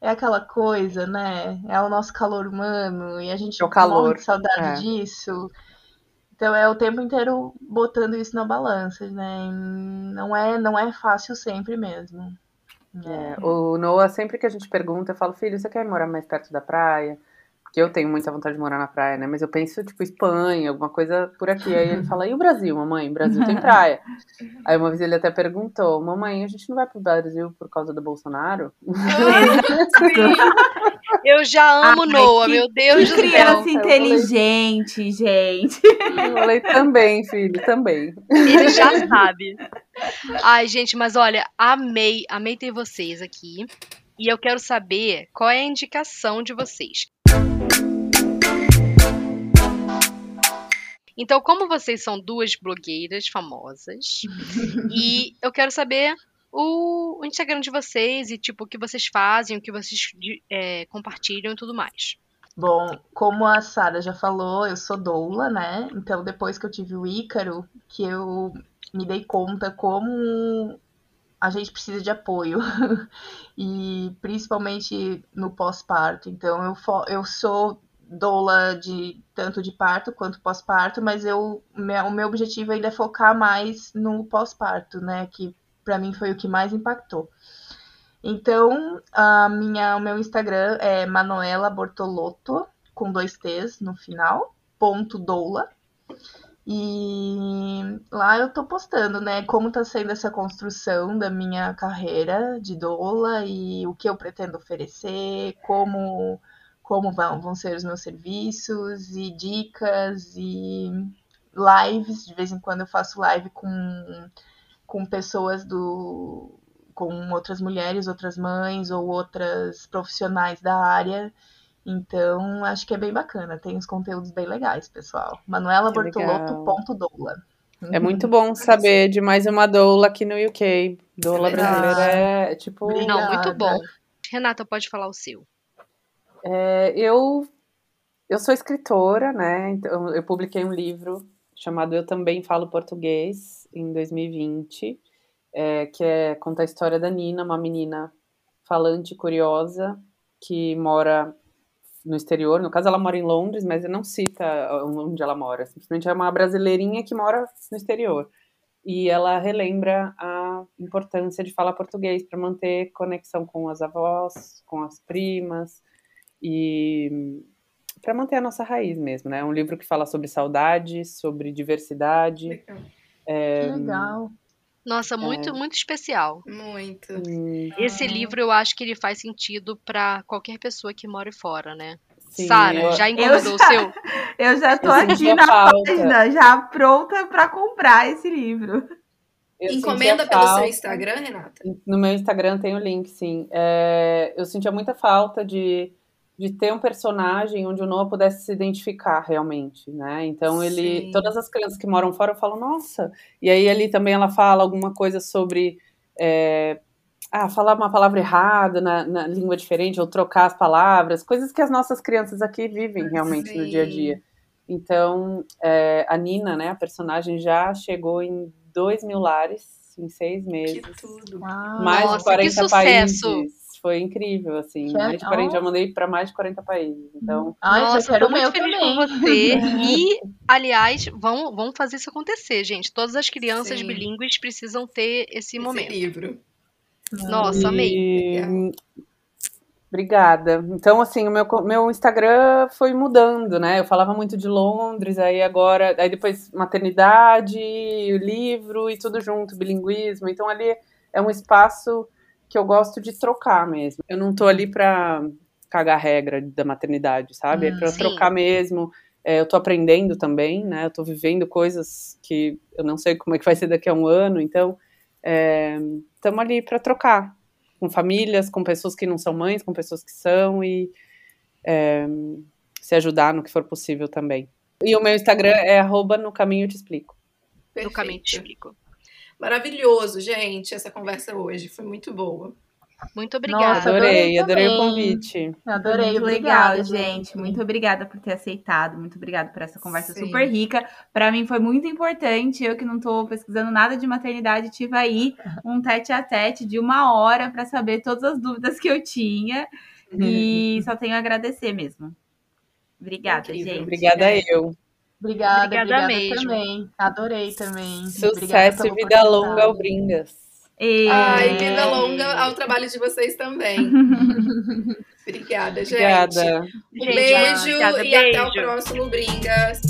é aquela coisa, né? É o nosso calor humano e a gente É o calor, morre de saudade é. disso. Então é o tempo inteiro botando isso na balança, né? Não é, não é fácil sempre mesmo. né? É, o Noah, sempre que a gente pergunta, eu falo, filho, você quer morar mais perto da praia? Porque eu tenho muita vontade de morar na praia, né? Mas eu penso, tipo, Espanha, alguma coisa por aqui. Aí ele fala, e o Brasil, mamãe? O Brasil tem praia. Aí uma vez ele até perguntou, mamãe, a gente não vai pro Brasil por causa do Bolsonaro? Eu já amo Ai, Noah, que- meu Deus do Que céu. criança inteligente, gente. Eu falei, também, filho, também. Ele já sabe. Ai, gente, mas olha, amei, amei ter vocês aqui. E eu quero saber qual é a indicação de vocês. Então, como vocês são duas blogueiras famosas, e eu quero saber o, o Instagram de vocês e tipo o que vocês fazem, o que vocês é, compartilham e tudo mais. Bom, como a Sara já falou, eu sou doula, né? Então depois que eu tive o Ícaro, que eu me dei conta como a gente precisa de apoio. e principalmente no pós-parto. Então eu, eu sou doula de tanto de parto quanto pós-parto, mas eu, me- o meu objetivo ainda é focar mais no pós-parto, né? Que pra mim foi o que mais impactou. Então, a minha, o meu Instagram é Manuela Bortolotto, com dois T's no final, ponto doula. E lá eu tô postando, né, como tá sendo essa construção da minha carreira de doula e o que eu pretendo oferecer, como, como vão, vão ser os meus serviços e dicas e lives. De vez em quando eu faço live com, com pessoas do, com outras mulheres, outras mães ou outras profissionais da área. Então, acho que é bem bacana. Tem uns conteúdos bem legais, pessoal. Manuela. Bortolotto.doula. É muito bom saber de mais uma doula aqui no UK. Doula É brasileira é, tipo... Não, muito bom. Renata, pode falar o seu. É, eu, eu sou escritora, né? Então, eu publiquei um livro chamado Eu Também Falo Português, em 2020, é, que é, conta a história da Nina, uma menina falante curiosa que mora no exterior. No caso, ela mora em Londres, mas não cita onde ela mora. Simplesmente é uma brasileirinha que mora no exterior. E ela relembra a importância de falar português para manter conexão com as avós, com as primas, e para manter a nossa raiz mesmo, né? É um livro que fala sobre saudade, sobre diversidade. Legal. É, Que legal. Nossa, muito, muito especial. Muito. hum, Esse livro eu acho que ele faz sentido pra qualquer pessoa que more fora, né? Sara, eu- já encomendou o seu? Eu já tô Eu aqui na falta. página, já pronta pra comprar esse livro. eu Encomenda pelo seu falta- Instagram, Renata? No meu Instagram tem o link, sim. É, eu sentia muita falta de, de ter um personagem onde o Noah pudesse se identificar realmente, né? Então ele, Sim. todas as crianças que moram fora, eu falo, nossa. E aí ali também ela fala alguma coisa sobre é, ah, falar uma palavra errada na, na língua diferente ou trocar as palavras, coisas que as nossas crianças aqui vivem realmente no dia a Sim. dia. Então, é, a Nina, né, a personagem, já chegou em dois mil lares em seis meses. Que tudo. Uau. Mais Nossa, de que 40 sucesso! países. Foi incrível, assim. Que Mais de 40, já legal. mandei para mais de 40 países. Então, Ai, Nossa, já quero muito feliz também. por você. E, aliás, vamos, vamos fazer isso acontecer, gente. Todas as crianças Sim. bilíngues precisam ter esse Esse momento. livro. Nossa, amei. e... Obrigada. Então, assim, o meu, meu Instagram foi mudando, né? Eu falava muito de Londres, aí agora, aí depois maternidade, o livro e tudo junto, bilinguismo. Então, ali é um espaço que eu gosto de trocar mesmo. Eu não tô ali pra cagar a regra da maternidade, sabe? é Hum, pra sim. trocar mesmo. É, eu tô aprendendo também, né? Eu tô vivendo coisas que eu não sei como é que vai ser daqui a um ano, então estamos ali para trocar com famílias, com pessoas que não são mães, com pessoas que são e é, se ajudar no que for possível também. E o meu Instagram é arroba no caminho te explico. No caminho te explico. Maravilhoso, gente, essa conversa hoje. Foi muito boa. Muito obrigada. Nossa, Adorei, adorei adorei o convite. Adorei, muito obrigada, legal, gente. Muito obrigada por ter aceitado. Muito obrigada por essa conversa Sim. super rica. Para mim foi muito importante. Eu que não tô pesquisando nada de maternidade, tive aí um tete a tete de uma hora para saber todas as dúvidas que eu tinha. E só tenho a agradecer mesmo. Obrigada, Incrível. gente. Obrigada eu. Obrigada, Obrigada obrigada, mesmo. também. Adorei também. Sucesso e vida longa ao. Bringas. E... Ai, vida longa ao trabalho de vocês também. Obrigada, gente. Obrigada. Um beijo obrigada, e até o próximo Bringas.